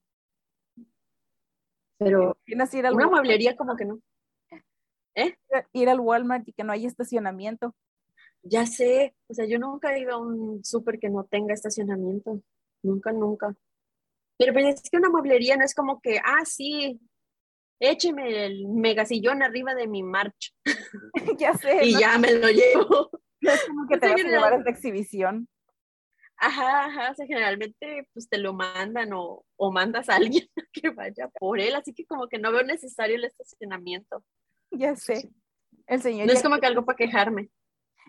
Pero Tienes ir al una mueblería como que no. ¿Eh? Ir al Walmart y que no hay estacionamiento. Ya sé, o sea, yo nunca he ido a un súper que no tenga estacionamiento. Nunca, nunca. Pero pues es que una mueblería no es como que, ah, sí, écheme el megasillón arriba de mi marcha. ya sé. y ya me lo llevo. No es como que te vas a llevar esta exhibición. Ajá, ajá, o sea, generalmente pues te lo mandan o, o mandas a alguien que vaya por él, así que como que no veo necesario el estacionamiento. Ya sé. El señor no es como que algo para quejarme.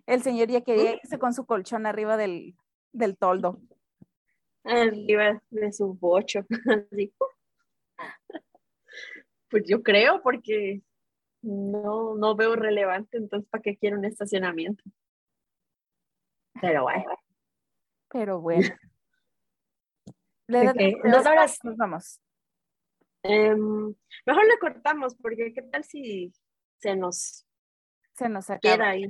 El señor ya quería irse con su colchón arriba del, del toldo. Arriba de su bocho. Pues yo creo, porque no, no veo relevante, entonces ¿para qué quiero un estacionamiento? Pero bueno. Pero bueno. Dos horas. Nos vamos. Em, mejor le cortamos, porque qué tal si se nos, se nos acaba. queda ahí.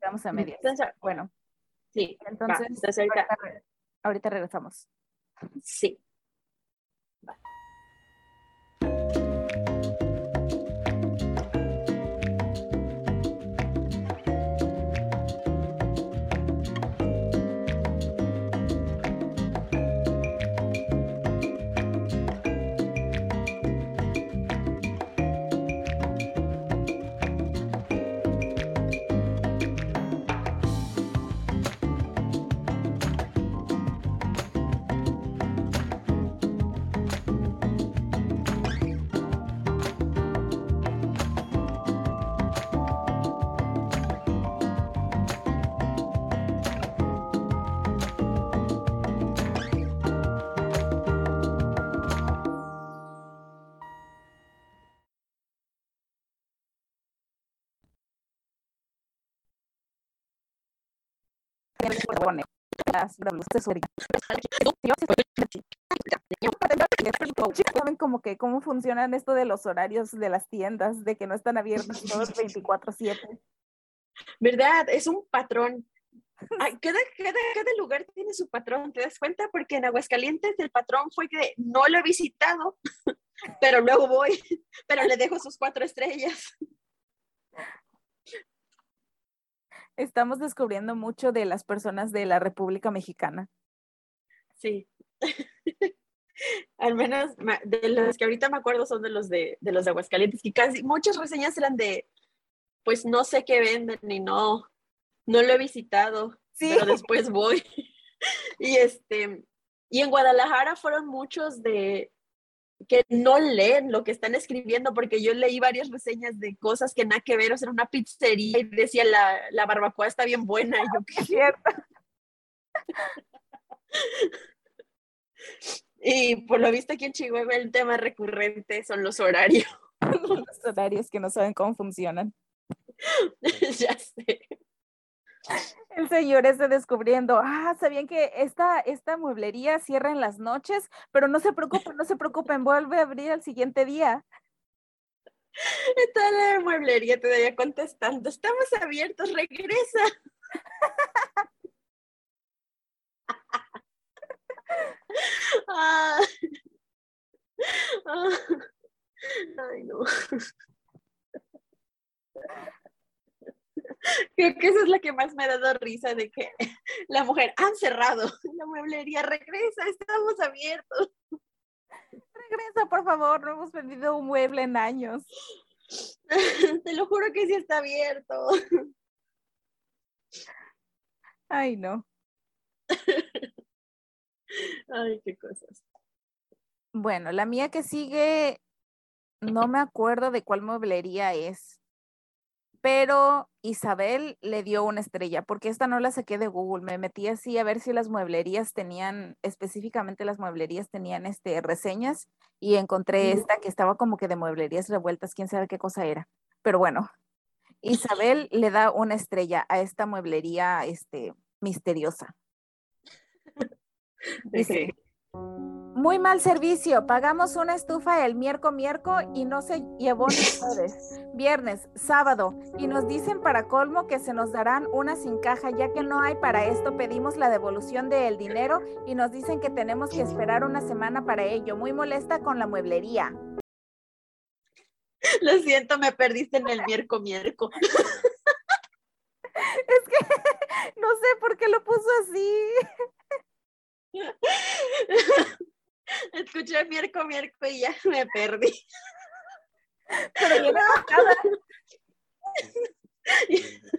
Vamos a medias. bueno. Sí. Entonces, ahorita, ahorita regresamos. Sí. Saben como que cómo funcionan esto de los horarios de las tiendas, de que no están abiertos todos 24/7. ¿Verdad? Es un patrón. cada, cada, lugar tiene su patrón, ¿te das cuenta? Porque en Aguascalientes el patrón fue que no lo he visitado, pero luego voy, pero le dejo sus cuatro estrellas estamos descubriendo mucho de las personas de la República Mexicana. Sí. Al menos de los que ahorita me acuerdo son de los de, de los de Aguascalientes, y casi muchas reseñas eran de, pues no sé qué venden y no, no lo he visitado, sí. pero después voy. y este, y en Guadalajara fueron muchos de, que no leen lo que están escribiendo, porque yo leí varias reseñas de cosas que nada que ver, o sea, una pizzería y decía la, la barbacoa está bien buena, y yo, ¿qué cierto? y por lo visto aquí en Chihuahua el tema recurrente son los horarios. los horarios que no saben cómo funcionan. ya sé. El señor está descubriendo, ah, sabían que esta, esta mueblería cierra en las noches, pero no se preocupen, no se preocupen, vuelve a abrir al siguiente día. Está la mueblería todavía contestando, estamos abiertos, regresa. Ah. Ah. Ay, no. Creo que eso es lo que más me ha dado risa de que la mujer han cerrado, la mueblería regresa, estamos abiertos. Regresa, por favor, no hemos vendido un mueble en años. Te lo juro que sí está abierto. Ay, no. Ay, qué cosas. Bueno, la mía que sigue, no me acuerdo de cuál mueblería es pero Isabel le dio una estrella, porque esta no la saqué de Google, me metí así a ver si las mueblerías tenían, específicamente las mueblerías tenían este, reseñas y encontré esta que estaba como que de mueblerías revueltas, quién sabe qué cosa era, pero bueno, Isabel le da una estrella a esta mueblería este, misteriosa. Dice, muy mal servicio. Pagamos una estufa el miércoles miércoles y no se llevó ni jueves, viernes, sábado. Y nos dicen para colmo que se nos darán una sin caja, ya que no hay para esto. Pedimos la devolución del dinero y nos dicen que tenemos que esperar una semana para ello. Muy molesta con la mueblería. Lo siento, me perdiste en el miércoles miércoles. Es que no sé por qué lo puso así. Escuché miércoles miércoles y ya me perdí. Pero yo enojada.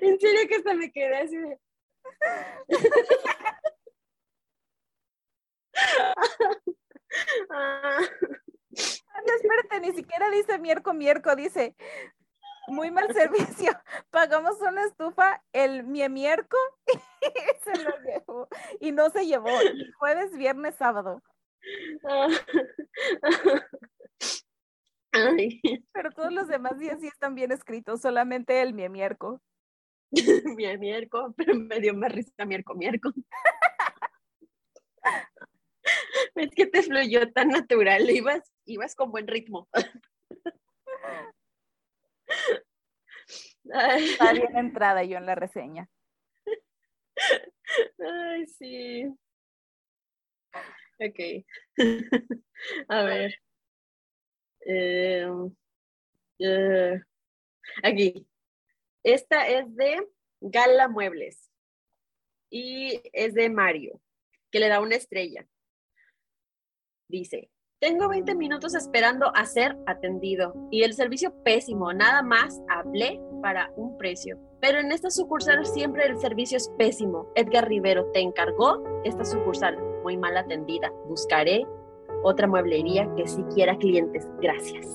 En serio que hasta me quedé así de. Ah, no, espérate, ni siquiera dice miércoles miércoles, dice muy mal servicio. Pagamos una estufa el miércoles y se lo llevó. Y no se llevó. Jueves, viernes, sábado. Pero todos los demás días sí están bien escritos, solamente el miércoles. miércoles, pero me dio más risa miércoles miércoles. es que te fluyó tan natural, ibas, ibas con buen ritmo. Está bien entrada yo en la reseña. Ay, sí. Ok. A ver. Eh, eh, aquí. Esta es de Gala Muebles y es de Mario, que le da una estrella. Dice, tengo 20 minutos esperando a ser atendido y el servicio pésimo, nada más hablé para un precio. Pero en esta sucursal siempre el servicio es pésimo. Edgar Rivero te encargó esta sucursal muy mal atendida. Buscaré otra mueblería que sí quiera clientes. Gracias.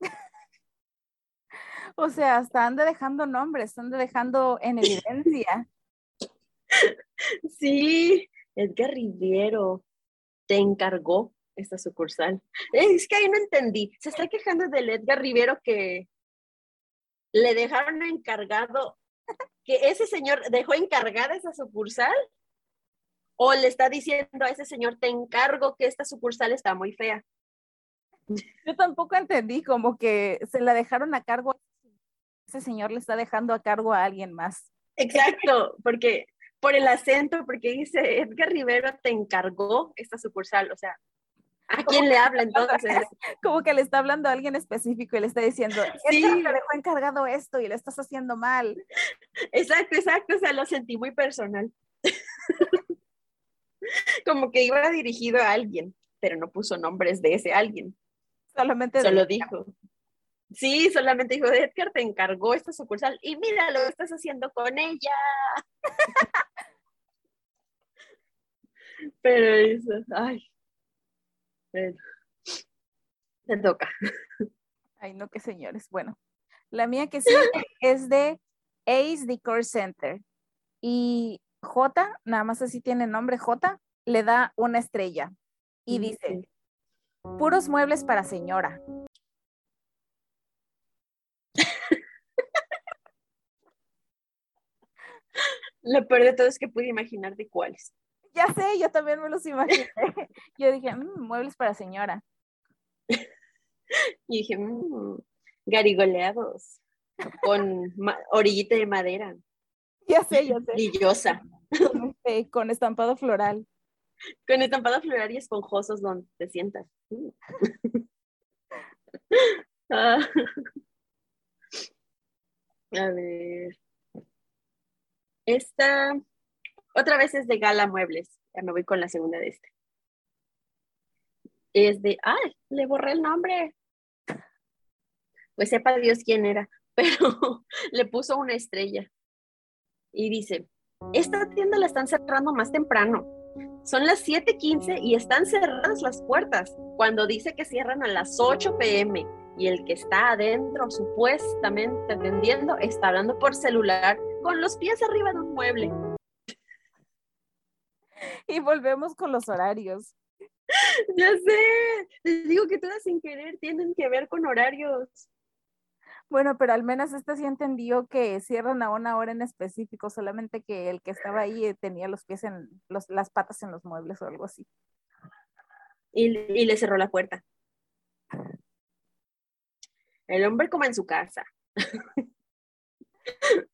O sea, hasta anda dejando nombres, anda dejando en evidencia. Sí, Edgar Rivero te encargó esta sucursal. Es que ahí no entendí. Se está quejando del Edgar Rivero que le dejaron encargado, que ese señor dejó encargada esa sucursal. O le está diciendo a ese señor, te encargo que esta sucursal está muy fea. Yo tampoco entendí, como que se la dejaron a cargo, ese señor le está dejando a cargo a alguien más. Exacto, porque por el acento, porque dice Edgar Rivero te encargó esta sucursal, o sea, ¿A quién le habla entonces? Como que le está hablando a alguien específico y le está diciendo, sí. te dejó encargado esto y lo estás haciendo mal. Exacto, exacto, o sea, lo sentí muy personal. Como que iba dirigido a alguien, pero no puso nombres de ese alguien. Solamente Solo dijo. Sí, solamente dijo, Edgar te encargó esta sucursal y mira lo que estás haciendo con ella. pero eso, ay, te toca. Ay, no, qué señores. Bueno, la mía que sí es de Ace Decor Center. Y J, nada más así tiene nombre J, le da una estrella. Y dice, puros muebles para señora. Lo peor de todo es que pude imaginar de cuáles. Ya sé, yo también me los imaginé. Yo dije, mm, muebles para señora. Y dije, mmm, garigoleados con orillita de madera. Ya sé, ya sé. Brillosa. Con, este, con estampado floral. Con estampado floral y esponjosos donde te sientas. Mm. Ah. A ver. Esta otra vez es de Gala Muebles. Ya me voy con la segunda de este. Es de, ay, le borré el nombre. Pues sepa Dios quién era, pero le puso una estrella. Y dice, esta tienda la están cerrando más temprano. Son las 7:15 y están cerradas las puertas. Cuando dice que cierran a las 8 pm y el que está adentro supuestamente atendiendo está hablando por celular con los pies arriba de un mueble. y volvemos con los horarios. Ya sé, les digo que todas sin querer tienen que ver con horarios. Bueno, pero al menos este sí entendió que cierran a una hora en específico, solamente que el que estaba ahí tenía los pies en los, las patas en los muebles o algo así. Y, y le cerró la puerta. El hombre como en su casa.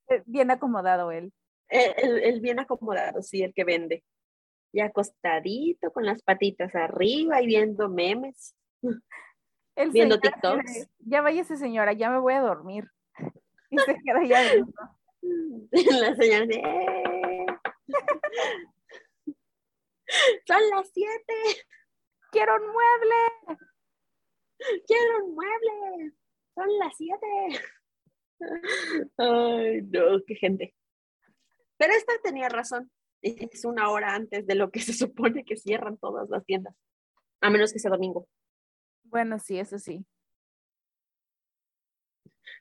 Eh, bien acomodado él. El, el, bien acomodado, sí, el que vende y acostadito con las patitas arriba y viendo memes. viendo TikToks. ya váyase señora, ya me voy a dormir. Y se queda ya adentro. La señora de... Eh". Son las siete. Quiero un mueble. Quiero un mueble. Son las siete. Ay, no, qué gente. Pero esta tenía razón. Es una hora antes de lo que se supone que cierran todas las tiendas. A menos que sea domingo. Bueno, sí, eso sí.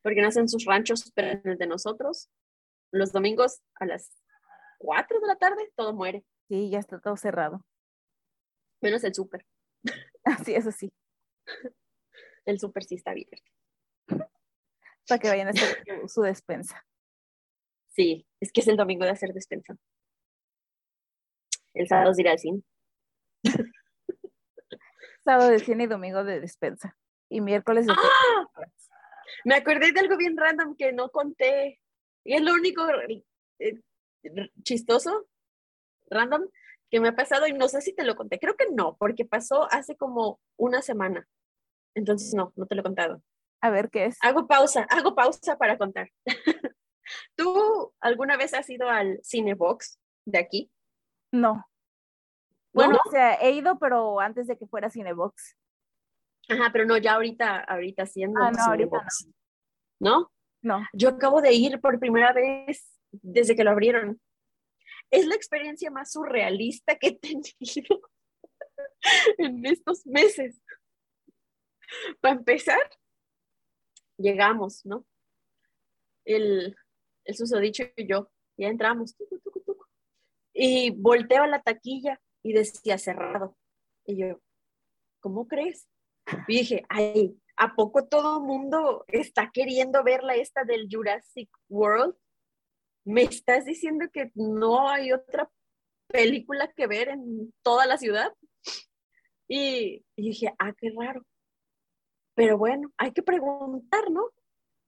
Porque nacen sus ranchos, pero en el de nosotros, los domingos a las 4 de la tarde, todo muere. Sí, ya está todo cerrado. Menos el súper. Así, eso sí. El súper sí está abierto. Para que vayan a hacer su despensa. Sí, es que es el domingo de hacer despensa. El sábado es ir al cine. Sábado de cine y domingo de despensa. Y miércoles de ¡Ah! Me acordé de algo bien random que no conté. Y es lo único eh, chistoso, random, que me ha pasado y no sé si te lo conté. Creo que no, porque pasó hace como una semana. Entonces no, no te lo he contado. A ver qué es. Hago pausa, hago pausa para contar. ¿Tú alguna vez has ido al Cinebox de aquí? No. Bueno, o sea, he ido, pero antes de que fuera Cinebox. Ajá, pero no, ya ahorita, ahorita siendo ah, no, Cinebox. no. ¿No? Yo acabo de ir por primera vez desde que lo abrieron. Es la experiencia más surrealista que he tenido en estos meses. Para empezar, llegamos, ¿no? El, el susodicho y yo, ya entramos, y volteo a la taquilla y decía cerrado. Y yo, ¿cómo crees? Y dije, ay, ¿a poco todo mundo está queriendo verla esta del Jurassic World? ¿Me estás diciendo que no hay otra película que ver en toda la ciudad? Y, dije, ah, qué raro. Pero bueno, hay que preguntar, ¿no?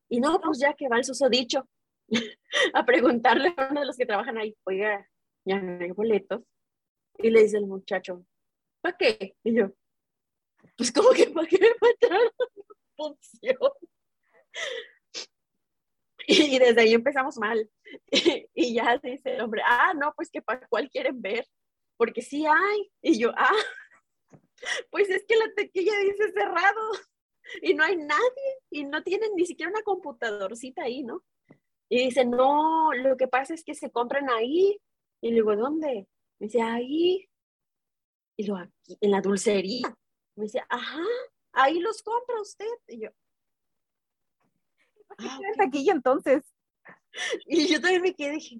Y no, pues ya que va el susodicho a preguntarle a uno de los que trabajan ahí, oiga, ya no hay boletos. Y le dice el muchacho, ¿para qué? Y yo, pues como que para qué me función. Y desde ahí empezamos mal. Y ya dice el hombre, ah, no, pues que para cuál quieren ver, porque sí hay. Y yo, ah, pues es que la tequilla dice cerrado y no hay nadie y no tienen ni siquiera una computadorcita ahí, ¿no? Y dice, no, lo que pasa es que se compran ahí. Y le digo, ¿dónde? Me dice, ahí. Y lo aquí, en la dulcería. Me dice, ajá, ahí los compra usted. Y yo, ah, taquilla entonces? Y yo también me quedé, dije,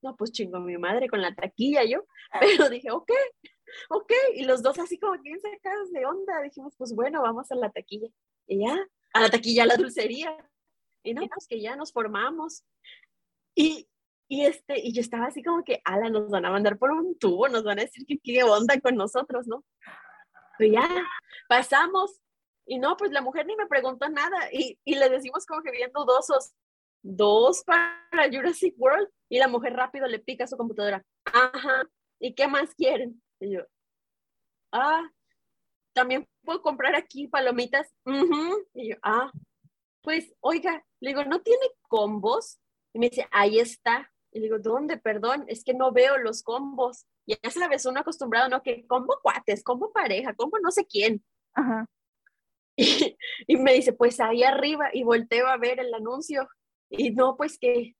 no, pues chingo mi madre con la taquilla yo. Pero dije, ok, ok. Y los dos así como bien sacados de onda. Dijimos, pues bueno, vamos a la taquilla. Y ya, a la taquilla, a la dulcería. Y no, pues que ya nos formamos. Y, y, este, y yo estaba así como que, ala, nos van a mandar por un tubo, nos van a decir que qué onda con nosotros, ¿no? Pero ya, pasamos. Y no, pues la mujer ni me preguntó nada. Y, y le decimos como que bien dudosos, dos para Jurassic World. Y la mujer rápido le pica a su computadora. Ajá, ¿y qué más quieren? Y yo, ah, también puedo comprar aquí palomitas. Y yo, ah, pues, oiga, le digo, ¿no tiene combos? Y me dice, ahí está. Y le digo, ¿dónde? Perdón, es que no veo los combos. Y ya sabes, uno acostumbrado, ¿no? Que combo cuates, combo pareja, combo no sé quién. Ajá. Y, me dice, pues ahí arriba, y volteo a ver el anuncio. Y no, pues que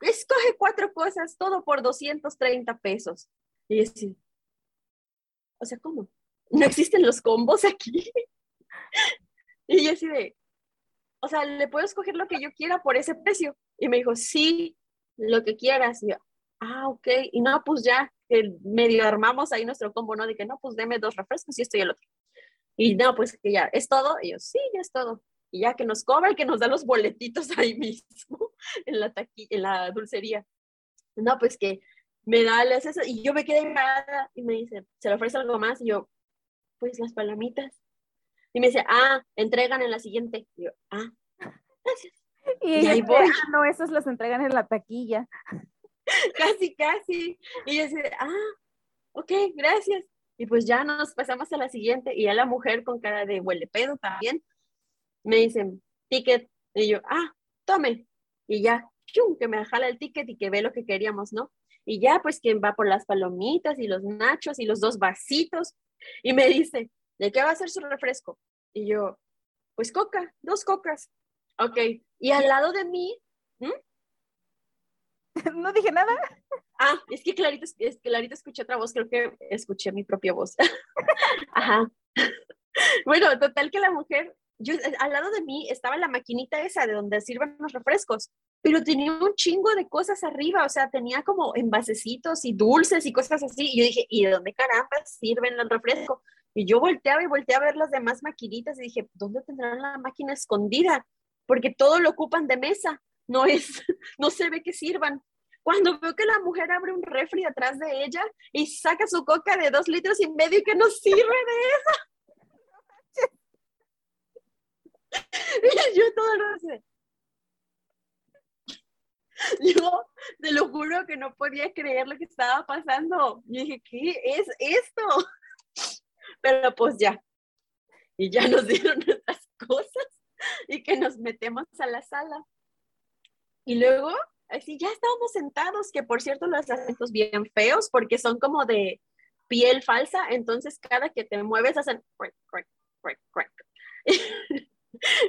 escoge cuatro cosas, todo por 230 pesos. Y así, o sea, ¿cómo? ¿No existen los combos aquí? y yo así de, o sea, le puedo escoger lo que yo quiera por ese precio. Y me dijo, sí, lo que quieras. Y yo, ah, ok. Y no, pues ya, medio armamos ahí nuestro combo, ¿no? De que no, pues deme dos refrescos y esto y el otro. Y no, pues que ya, ¿es todo? Y yo, sí, ya es todo. Y ya que nos cobra y que nos da los boletitos ahí mismo, en la, taqui en la dulcería. No, pues que me da eso. Y yo me quedé parada y me dice, ¿se le ofrece algo más? Y yo, pues las palomitas. Y me dice, ah, entregan en la siguiente. Y yo, ah, gracias. Y, ahí voy. Ah, no, esas las entregan en la taquilla. casi, casi. Y yo dice, ah, ok, gracias. Y pues ya nos pasamos a la siguiente y a la mujer con cara de huele pedo también me dicen ticket y yo, ah, tome. Y ya, chum, que me jala el ticket y que ve lo que queríamos, ¿no? Y ya, pues quien va por las palomitas y los nachos y los dos vasitos. Y me dice, ¿de qué va a ser su refresco? Y yo, pues coca, dos cocas. Ok. Y al lado de mí, no dije nada. Ah, es que Clarita, es que Clarita escuché otra voz, creo que escuché mi propia voz. Ajá. Bueno, total que la mujer, yo, al lado de mí estaba la maquinita esa de donde sirven los refrescos, pero tenía un chingo de cosas arriba, o sea, tenía como envasecitos y dulces y cosas así. Y yo dije, ¿y de dónde caramba sirven el refresco? Y yo volteaba y volteaba a ver las demás maquinitas y dije, ¿dónde tendrán la máquina escondida? Porque todo lo ocupan de mesa, no es, no se ve que sirvan. Cuando veo que la mujer abre un refri atrás de ella y saca su coca de dos litros y medio y que no sirve de esa. yo todo lo sé. Yo te lo juro que no podía creer lo que estaba pasando. Y dije, ¿qué es esto? Pero pues ya. Y ya nos dieron nuestras cosas y que nos metemos a la sala. Y luego así ya estábamos sentados, que por cierto los asientos bien feos porque son como de piel falsa, entonces cada que te mueves hacen crack, crack, crack, crack.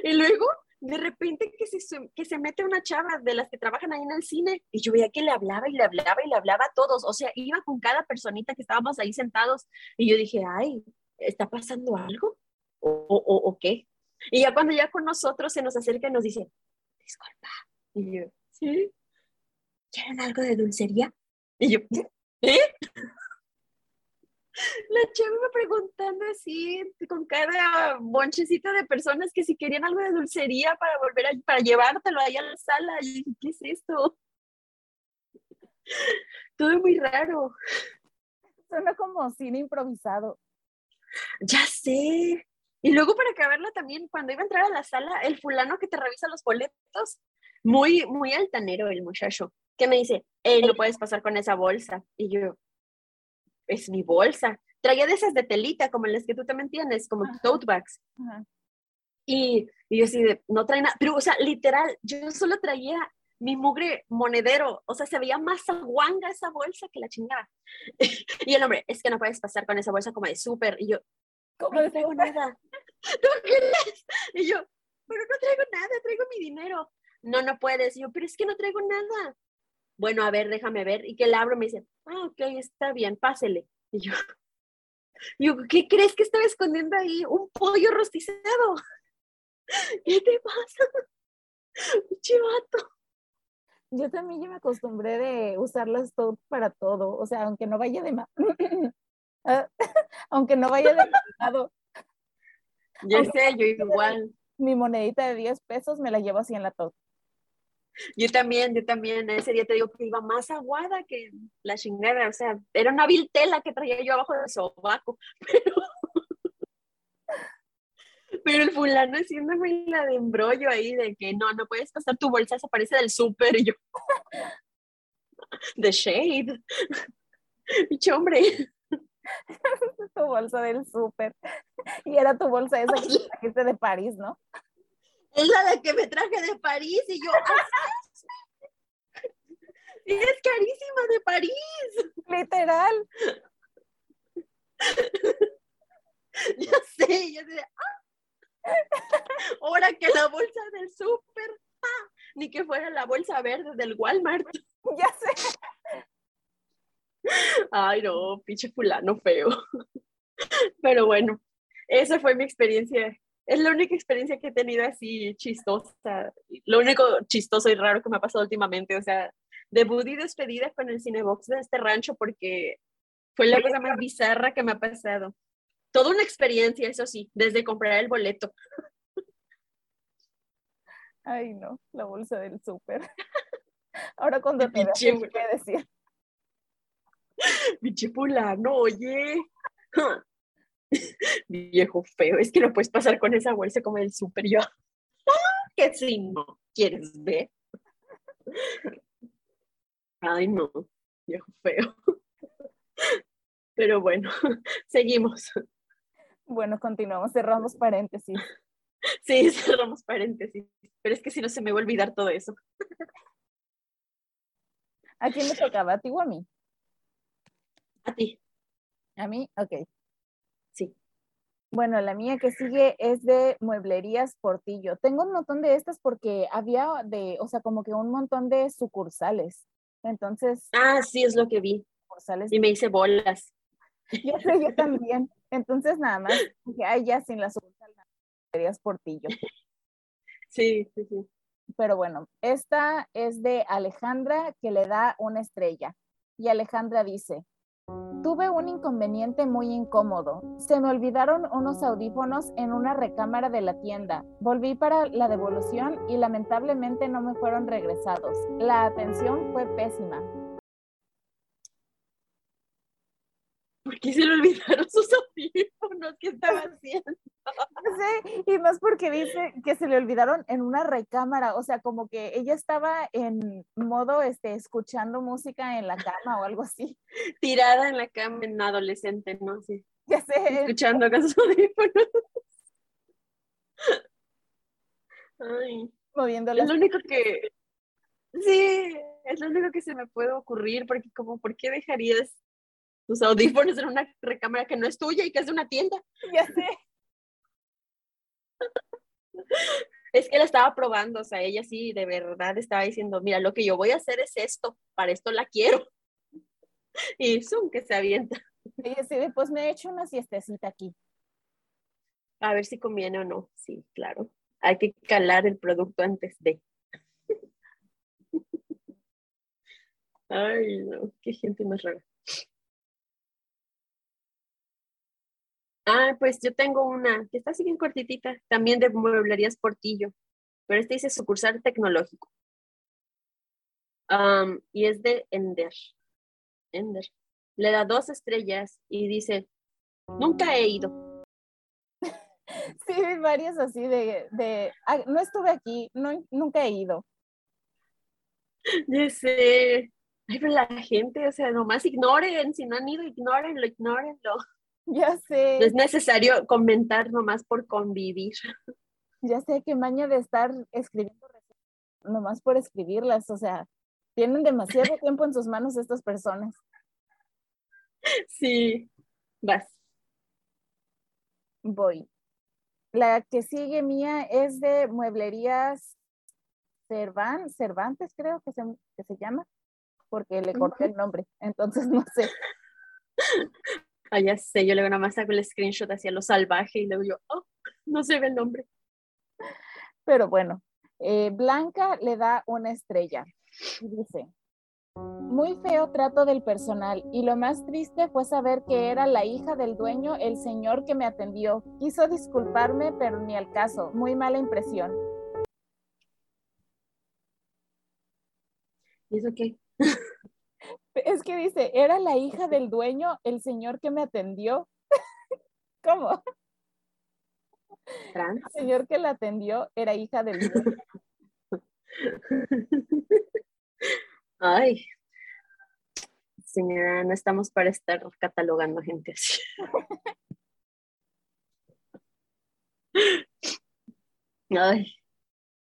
y luego de repente que se, que se mete una chava de las que trabajan ahí en el cine y yo veía que le hablaba y le hablaba y le hablaba a todos, o sea, iba con cada personita que estábamos ahí sentados y yo dije, ay, ¿está pasando algo? ¿O, o, o qué? Y ya cuando ya con nosotros se nos acerca y nos dice, disculpa. Y yo, sí, ¿quieren algo de dulcería? Y yo, ¿eh? La chava me preguntando así, con cada bonchecito de personas que si querían algo de dulcería para volver a, para llevártelo ahí a la sala. Y dije, ¿qué es esto? Todo muy raro. Suena como cine improvisado. Ya sé. Y luego para acabarlo también, cuando iba a entrar a la sala, el fulano que te revisa los boletos, muy, muy altanero el muchacho que me dice, hey, no puedes pasar con esa bolsa. Y yo, es mi bolsa. Traía de esas de telita, como las que tú también tienes, como tote bags. Y, y, yo así de, no trae nada, pero o sea, literal, yo solo traía mi mugre monedero, o sea, se veía más aguanga esa bolsa que la chingada. y el hombre, es que no puedes pasar con esa bolsa como de súper. Y yo, ¿cómo no traigo nada? ¿Tú Y yo, pero no traigo nada, traigo mi dinero. No, no puedes. Y yo, pero es que no traigo nada bueno, a ver, déjame ver. Y que le abro me dice, ah, ok, está bien, pásele. Y yo, yo, ¿qué crees que estaba escondiendo ahí? Un pollo rostizado. ¿Qué te pasa? Chivato. Yo también ya me acostumbré de usarlas todo para todo. O sea, aunque no vaya de más. aunque no vaya de lado. Yo sé, yo igual. Mi monedita de 10 pesos me la llevo así en la top. Yo también, yo también, ese día te digo que iba más aguada que la chingada, o sea, era una vil tela que traía yo abajo del sobaco, pero, pero el fulano haciéndome la de embrollo ahí de que no, no puedes pasar tu bolsa, se parece del súper, y yo, de shade, bicho hombre. tu bolsa del súper, y era tu bolsa esa que trajiste de París, ¿no? es la de que me traje de París y yo, es carísima de París. Literal. ya sé, ya sé. ¡ah! Ahora que la bolsa del súper, ¡ah! ni que fuera la bolsa verde del Walmart. Ya sé. Ay, no, pinche fulano feo. Pero bueno, esa fue mi experiencia es la única experiencia que he tenido así chistosa. Lo único chistoso y raro que me ha pasado últimamente. O sea, debut y despedida con el Cinebox de este rancho porque fue la cosa más bizarra que me ha pasado. Toda una experiencia, eso sí, desde comprar el boleto. Ay, no, la bolsa del súper. Ahora cuando te veas, ¿qué decir? Biche no oye. Viejo feo, es que no puedes pasar con esa bolsa como el súper. Yo, ah, que si no quieres ver. Ay, no, viejo feo. Pero bueno, seguimos. Bueno, continuamos, cerramos paréntesis. Sí, cerramos paréntesis. Pero es que si no se me va a olvidar todo eso. ¿A quién le tocaba? ¿A ti o a mí? A ti. ¿A mí? Ok. Sí. Bueno, la mía que sigue es de Mueblerías Portillo. Tengo un montón de estas porque había de, o sea, como que un montón de sucursales. Entonces. Ah, sí, es lo que vi. Sucursales. Y me hice bolas. Yo sé, yo también. Entonces, nada más, dije, ay, ya sin la sucursal, Mueblerías Portillo. Sí, sí, sí. Pero bueno, esta es de Alejandra que le da una estrella. Y Alejandra dice, Tuve un inconveniente muy incómodo. Se me olvidaron unos audífonos en una recámara de la tienda. Volví para la devolución y lamentablemente no me fueron regresados. La atención fue pésima. ¿Por qué se le olvidaron sus audífonos? ¿Qué estaba haciendo? No sé, y más porque dice que se le olvidaron en una recámara, o sea, como que ella estaba en modo, este, escuchando música en la cama o algo así. Tirada en la cama en adolescente, ¿no? Sí. Ya sé. Escuchando con sus audífonos. Ay. Moviendo Es lo único que... Sí, es lo único que se me puede ocurrir, porque como, ¿por qué dejarías tus audífonos en una recámara que no es tuya y que es de una tienda. Ya sé. Es que la estaba probando, o sea, ella sí de verdad estaba diciendo, mira, lo que yo voy a hacer es esto, para esto la quiero. Y zoom, que se avienta. Y sí, después me he hecho una siestecita aquí. A ver si conviene o no, sí, claro. Hay que calar el producto antes de. Ay, no, qué gente más rara. Ah, pues yo tengo una que está así bien cortitita, también de mueblerías Portillo, pero este dice sucursal tecnológico. y es de Ender. Ender. Le da dos estrellas y dice, nunca he ido. Sí, varias así de, de ah, no estuve aquí, no, nunca he ido. Ya sé. Ay, pero la gente, o sea, nomás ignoren, si no han ido, ignórenlo, ignórenlo. Ya sé. No es necesario comentar nomás por convivir. Ya sé que maña de estar escribiendo nomás por escribirlas, o sea, tienen demasiado tiempo en sus manos estas personas. Sí, vas. Voy. La que sigue mía es de mueblerías Cervantes, creo que se, que se llama, porque le corté el nombre, entonces no sé. Ah, ya sé, yo luego nada más hago el screenshot hacia lo salvaje y luego yo, oh, no se ve el nombre. Pero bueno, eh, Blanca le da una estrella y dice, muy feo trato del personal y lo más triste fue saber que era la hija del dueño, el señor que me atendió. Quiso disculparme, pero ni al caso, muy mala impresión. ¿Y eso qué? Es que dice, era la hija del dueño, el señor que me atendió. ¿Cómo? El señor que la atendió era hija del dueño. Ay, señora, no estamos para estar catalogando gente así. Ay,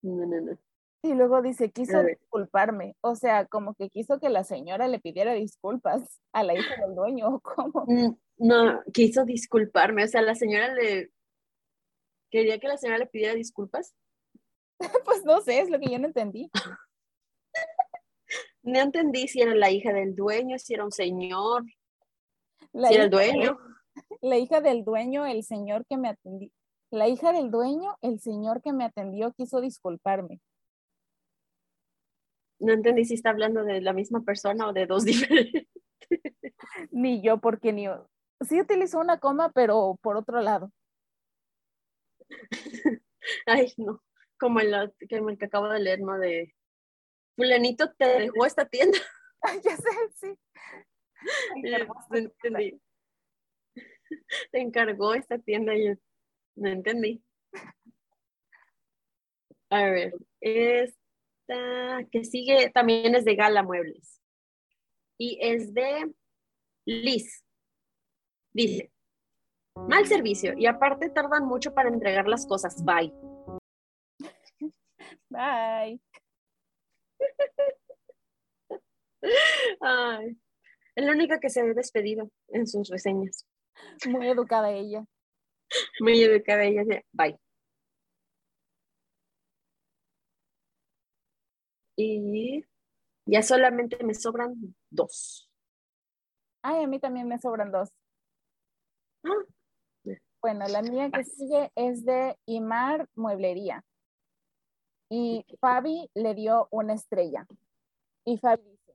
no, no, no. Y luego dice, quiso disculparme. O sea, como que quiso que la señora le pidiera disculpas a la hija del dueño, ¿cómo? Mm, no, quiso disculparme. O sea, la señora le... ¿Quería que la señora le pidiera disculpas? pues no sé, es lo que yo no entendí. no entendí si era la hija del dueño, si era un señor, si era el dueño. La hija del dueño, el señor que me atendió. La hija del dueño, el señor que me atendió, quiso disculparme no entendí si está hablando de la misma persona o de dos diferentes. Ni yo, porque ni sí utilizó una coma, pero por otro lado. Ay, no, como el, que, el que acabo de leer, ¿no? De fulanito te dejó esta tienda. Ay, ya sé, sí. Te entendí. Te encargó esta tienda y yo no entendí. A ver, es que sigue también es de Gala Muebles. Y es de Liz. Dice, mal servicio y aparte tardan mucho para entregar las cosas. Bye. Bye. Ay, es la única que se ha despedido en sus reseñas. Muy educada ella. Muy educada ella. Bye. Y ya solamente me sobran dos. Ay, a mí también me sobran dos. Ah. Bueno, la mía que sigue es de Imar Mueblería. Y Fabi le dio una estrella. Y Fabi dice,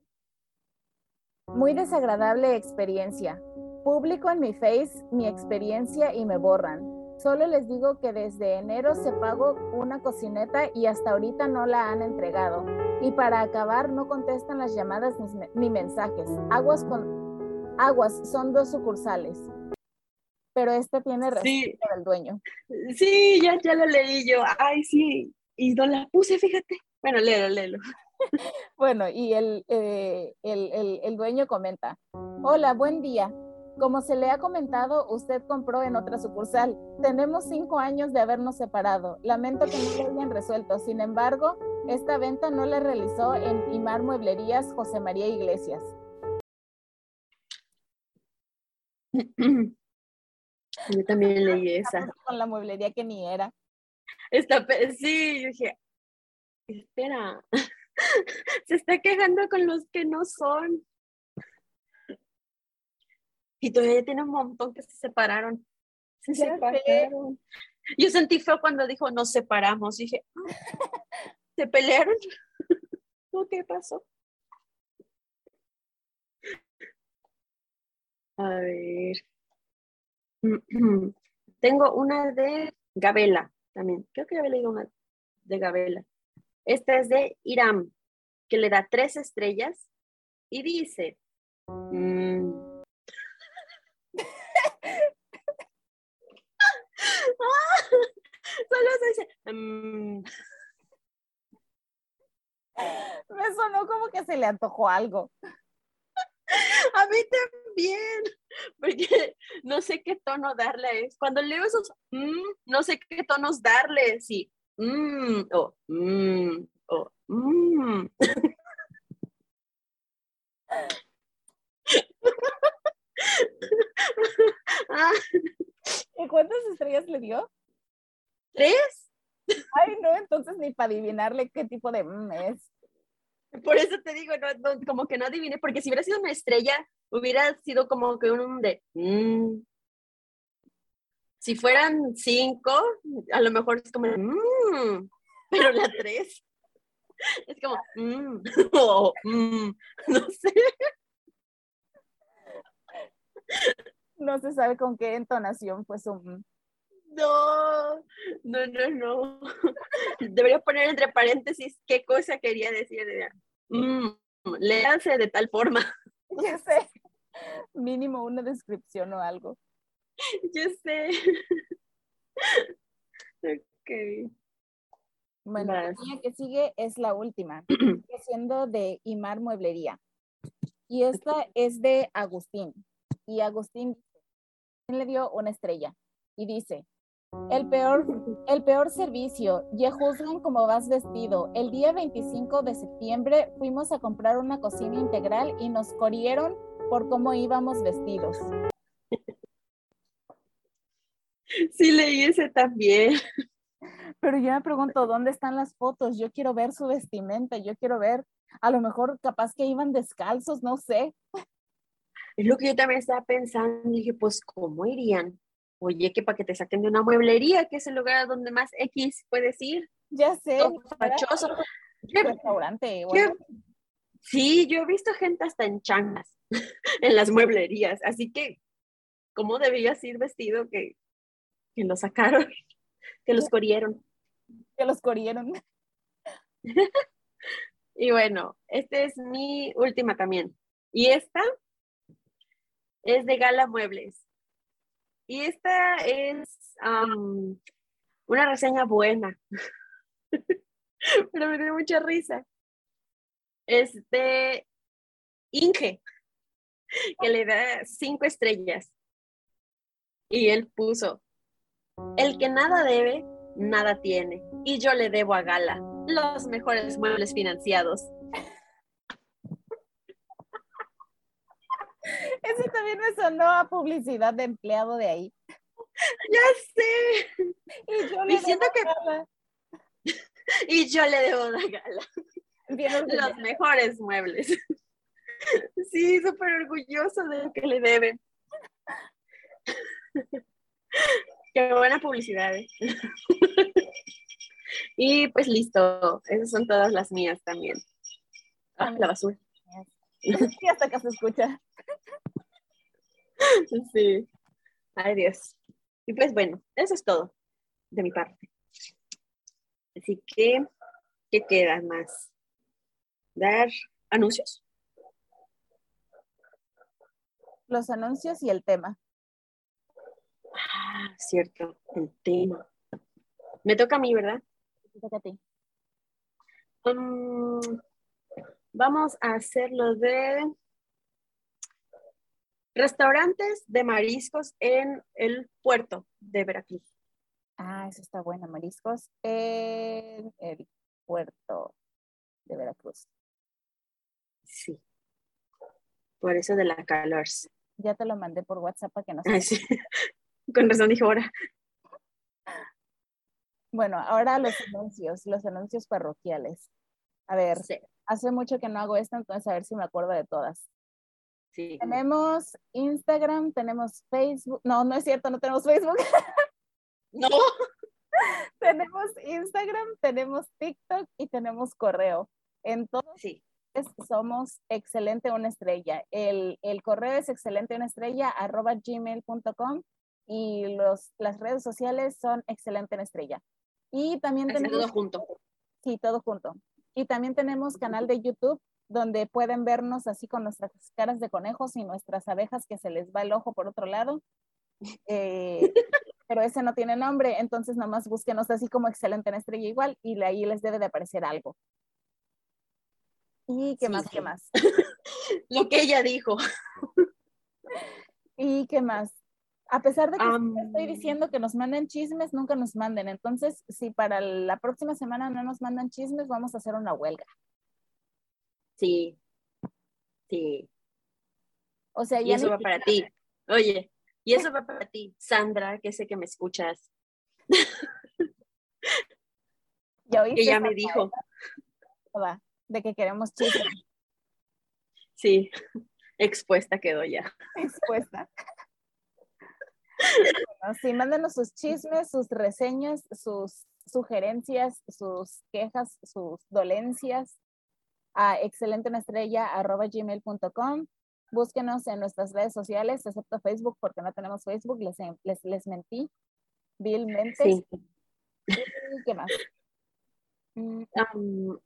muy desagradable experiencia. Publico en mi face mi experiencia y me borran. Solo les digo que desde enero se pagó una cocineta y hasta ahorita no la han entregado. Y para acabar no contestan las llamadas ni, mensajes. Aguas con aguas son dos sucursales. Pero este tiene respeto sí. del dueño. Sí, ya, ya lo leí yo. Ay, sí. Y no la puse, fíjate. Bueno, léelo, léelo. bueno, y el, eh, el, el, el dueño comenta, hola, buen día. Como se le ha comentado, usted compró en otra sucursal. Tenemos cinco años de habernos separado. Lamento que no lo hayan resuelto. Sin embargo, esta venta no la realizó en Imar Mueblerías José María Iglesias. Yo también leí esa. Con la mueblería que ni era. Esta, sí, yo dije, espera, se está quejando con los que no son. Y todavía tiene un montón que se separaron. Se separaron. Yo sentí feo cuando dijo nos separamos. dije, ah, ¿se pelearon? ¿Qué pasó? A ver. Tengo una de Gabela también. Creo que ya había leído una de Gabela. Esta es de Iram, que le da tres estrellas y dice, mm, solo se dice, mm. me sonó como que se le antojó algo. A mí también, porque no sé qué tono darle. Cuando leo esos, mm, no sé qué tonos darle, sí, mm, o mm, o mm. ¿Y cuántas estrellas le dio? ¿Tres? Ay, no, entonces ni para adivinarle qué tipo de mm es. Por eso te digo, no, como que no adivine, porque si hubiera sido una estrella, hubiera sido como que un de... Mm. Si fueran cinco, a lo mejor es como... Mm. Pero la tres es como... Mm. Oh, no sé. No se sabe con qué entonación fue su... No, no, no, no. Debería poner entre paréntesis qué cosa quería decir. Mm, léanse de tal forma. Ya sé. Mínimo una descripción o algo. Yo sé. ok. Bueno, la que sigue es la última, siendo de Imar Mueblería. Y esta es de Agustín. Y Agustín le dio una estrella y dice, el peor, el peor servicio, ya juzgan cómo vas vestido. El día 25 de septiembre fuimos a comprar una cocina integral y nos corrieron por cómo íbamos vestidos. Sí, leí ese también. Pero yo me pregunto, ¿dónde están las fotos? Yo quiero ver su vestimenta, yo quiero ver, a lo mejor capaz que iban descalzos, no sé. Es lo que yo también estaba pensando, dije, pues, ¿cómo irían? Oye, que para que te saquen de una mueblería, que es el lugar donde más X puedes ir. Ya sé. Fachoso. Restaurante. sí, yo he visto gente hasta en changas en las mueblerías, así que, ¿cómo debías ir vestido que, que lo sacaron, que los corrieron? Que los corrieron. y bueno, esta es mi última también. Y esta es de Gala Muebles. Y esta es una reseña buena, pero me dio mucha risa. Es de Inge, que le da cinco estrellas. Y él puso, el que nada debe, nada tiene. Y yo le debo a Gala los mejores muebles financiados. Ese también me sonó a publicidad de empleado de ahí. Ya sé. Y yo le debo que- Gala. Y yo le debo a Gala Bien los mejores muebles. Sí, súper orgulloso de lo que le deben. Qué buena publicidad. ¿eh? Y pues listo, esas son todas las mías también. Ah, la basura. Sí, hasta acá se escucha. Sí. Ay, Dios. Y pues bueno, eso es todo de mi parte. Así que, ¿qué queda más? Dar anuncios. Los anuncios y el tema. Ah, cierto, el tema. Me toca a mí, ¿verdad? Te toca a ti. Mm, vamos a hacerlo de restaurantes de mariscos en el puerto de Veracruz. Ah, eso está buena, mariscos en el puerto de Veracruz. Sí. Por eso de la calor. Ya te lo mandé por WhatsApp para que nos... Ay, sí. Con razón dije ahora. Bueno, ahora los anuncios, los anuncios parroquiales. A ver, Sí. Hace mucho que no hago esto, entonces a ver si me acuerdo de todas. sí. Tenemos Instagram, tenemos Facebook. No, no es cierto, no tenemos Facebook. No. tenemos Instagram, tenemos TikTok y tenemos correo. En todos Sí. somos excelente una estrella. El, el correo es excelente una estrella arroba gmail.com y los, las redes sociales son excelente una estrella. Y también tenemos, todo junto. sí, todo junto. Y también tenemos canal de YouTube donde pueden vernos así con nuestras caras de conejos y nuestras abejas que se les va el ojo por otro lado. Eh, pero ese no tiene nombre, entonces nomás búsquenos así como excelente en estrella igual y ahí les debe de aparecer algo. ¿Y qué Sí, más? sí. ¿Qué más? Lo que ella dijo. ¿Y qué más? A pesar de que siempre estoy diciendo que nos manden chismes, nunca nos manden. Entonces, si para la próxima semana no nos mandan chismes, vamos a hacer una huelga. Sí. Sí. O sea, Y ya eso va para ti. Oye, y eso va para ti, Sandra, que sé que me escuchas. ya oíste Que ya me dijo. palabra de que queremos chismes Sí. Expuesta quedó ya. expuesta. Bueno, sí, mándenos sus chismes, sus reseñas, sus sugerencias, sus quejas, sus dolencias a excelentenaestrella.gmail.com. Búsquenos en nuestras redes sociales, excepto Facebook, porque no tenemos Facebook, les, les, les mentí vilmente. Sí. ¿Y qué más? Mm, Am,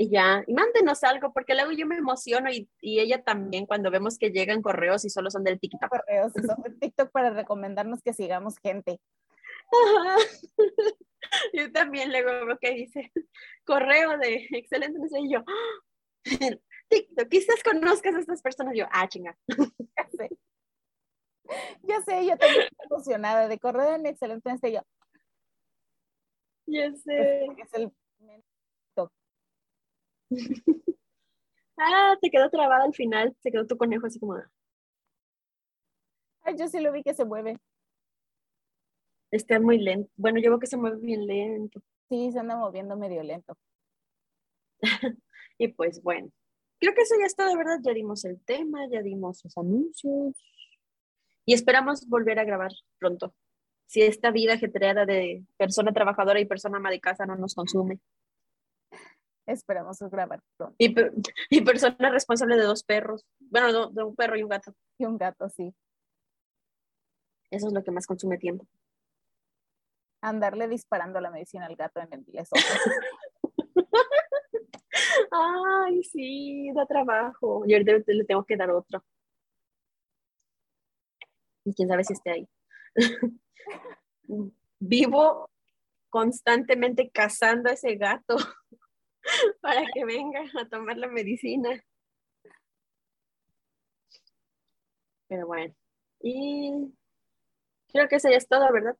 y ya, y mándenos algo, porque luego yo me emociono y, y ella también cuando vemos que llegan correos y solo son del TikTok. correos, y son de TikTok para recomendarnos que sigamos gente. Ajá. Yo también luego veo que dice correo de excelente, no sé, y yo, ¡ah! TikTok, quizás conozcas a estas personas. Yo, ah, chinga. Ya sé. Ya sé, yo también estoy emocionada de correr en excelente este yo. Ya sé. Es el Ah, te quedó trabada al final, se quedó tu conejo así como, Ay, yo sí lo vi que se mueve. está muy lento. Bueno, yo veo que se mueve bien lento. Sí, se anda moviendo medio lento. Y pues bueno, creo que eso ya está, de verdad, ya dimos el tema, ya dimos los anuncios y esperamos volver a grabar pronto. Si esta vida ajetreada de persona trabajadora y persona ama de casa no nos consume. Esperamos grabar pronto. Y, per- y persona responsable de dos perros. Bueno, no, de un perro y un gato. Y un gato, sí. Eso es lo que más consume tiempo. Andarle disparando la medicina al gato en el leso. Ay, sí, da trabajo. Y ahorita le tengo que dar otro. Y quién sabe si esté ahí. Vivo constantemente cazando a ese gato para que venga a tomar la medicina. Pero bueno. Y Creo que eso ya es todo, ¿verdad?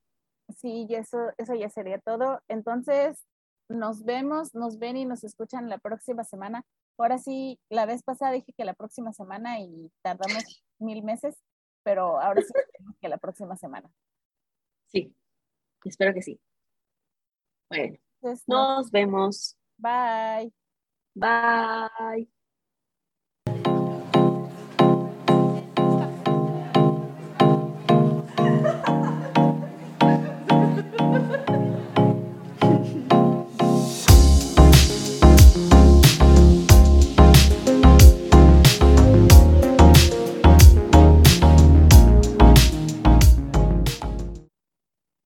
Sí, y eso, eso ya sería todo. Entonces, nos vemos, nos ven y nos escuchan la próxima semana. Ahora sí, la vez pasada dije que la próxima semana y tardamos mil meses, pero ahora sí que la próxima semana. Sí, espero que sí. Bueno, nos vemos. Bye. Bye.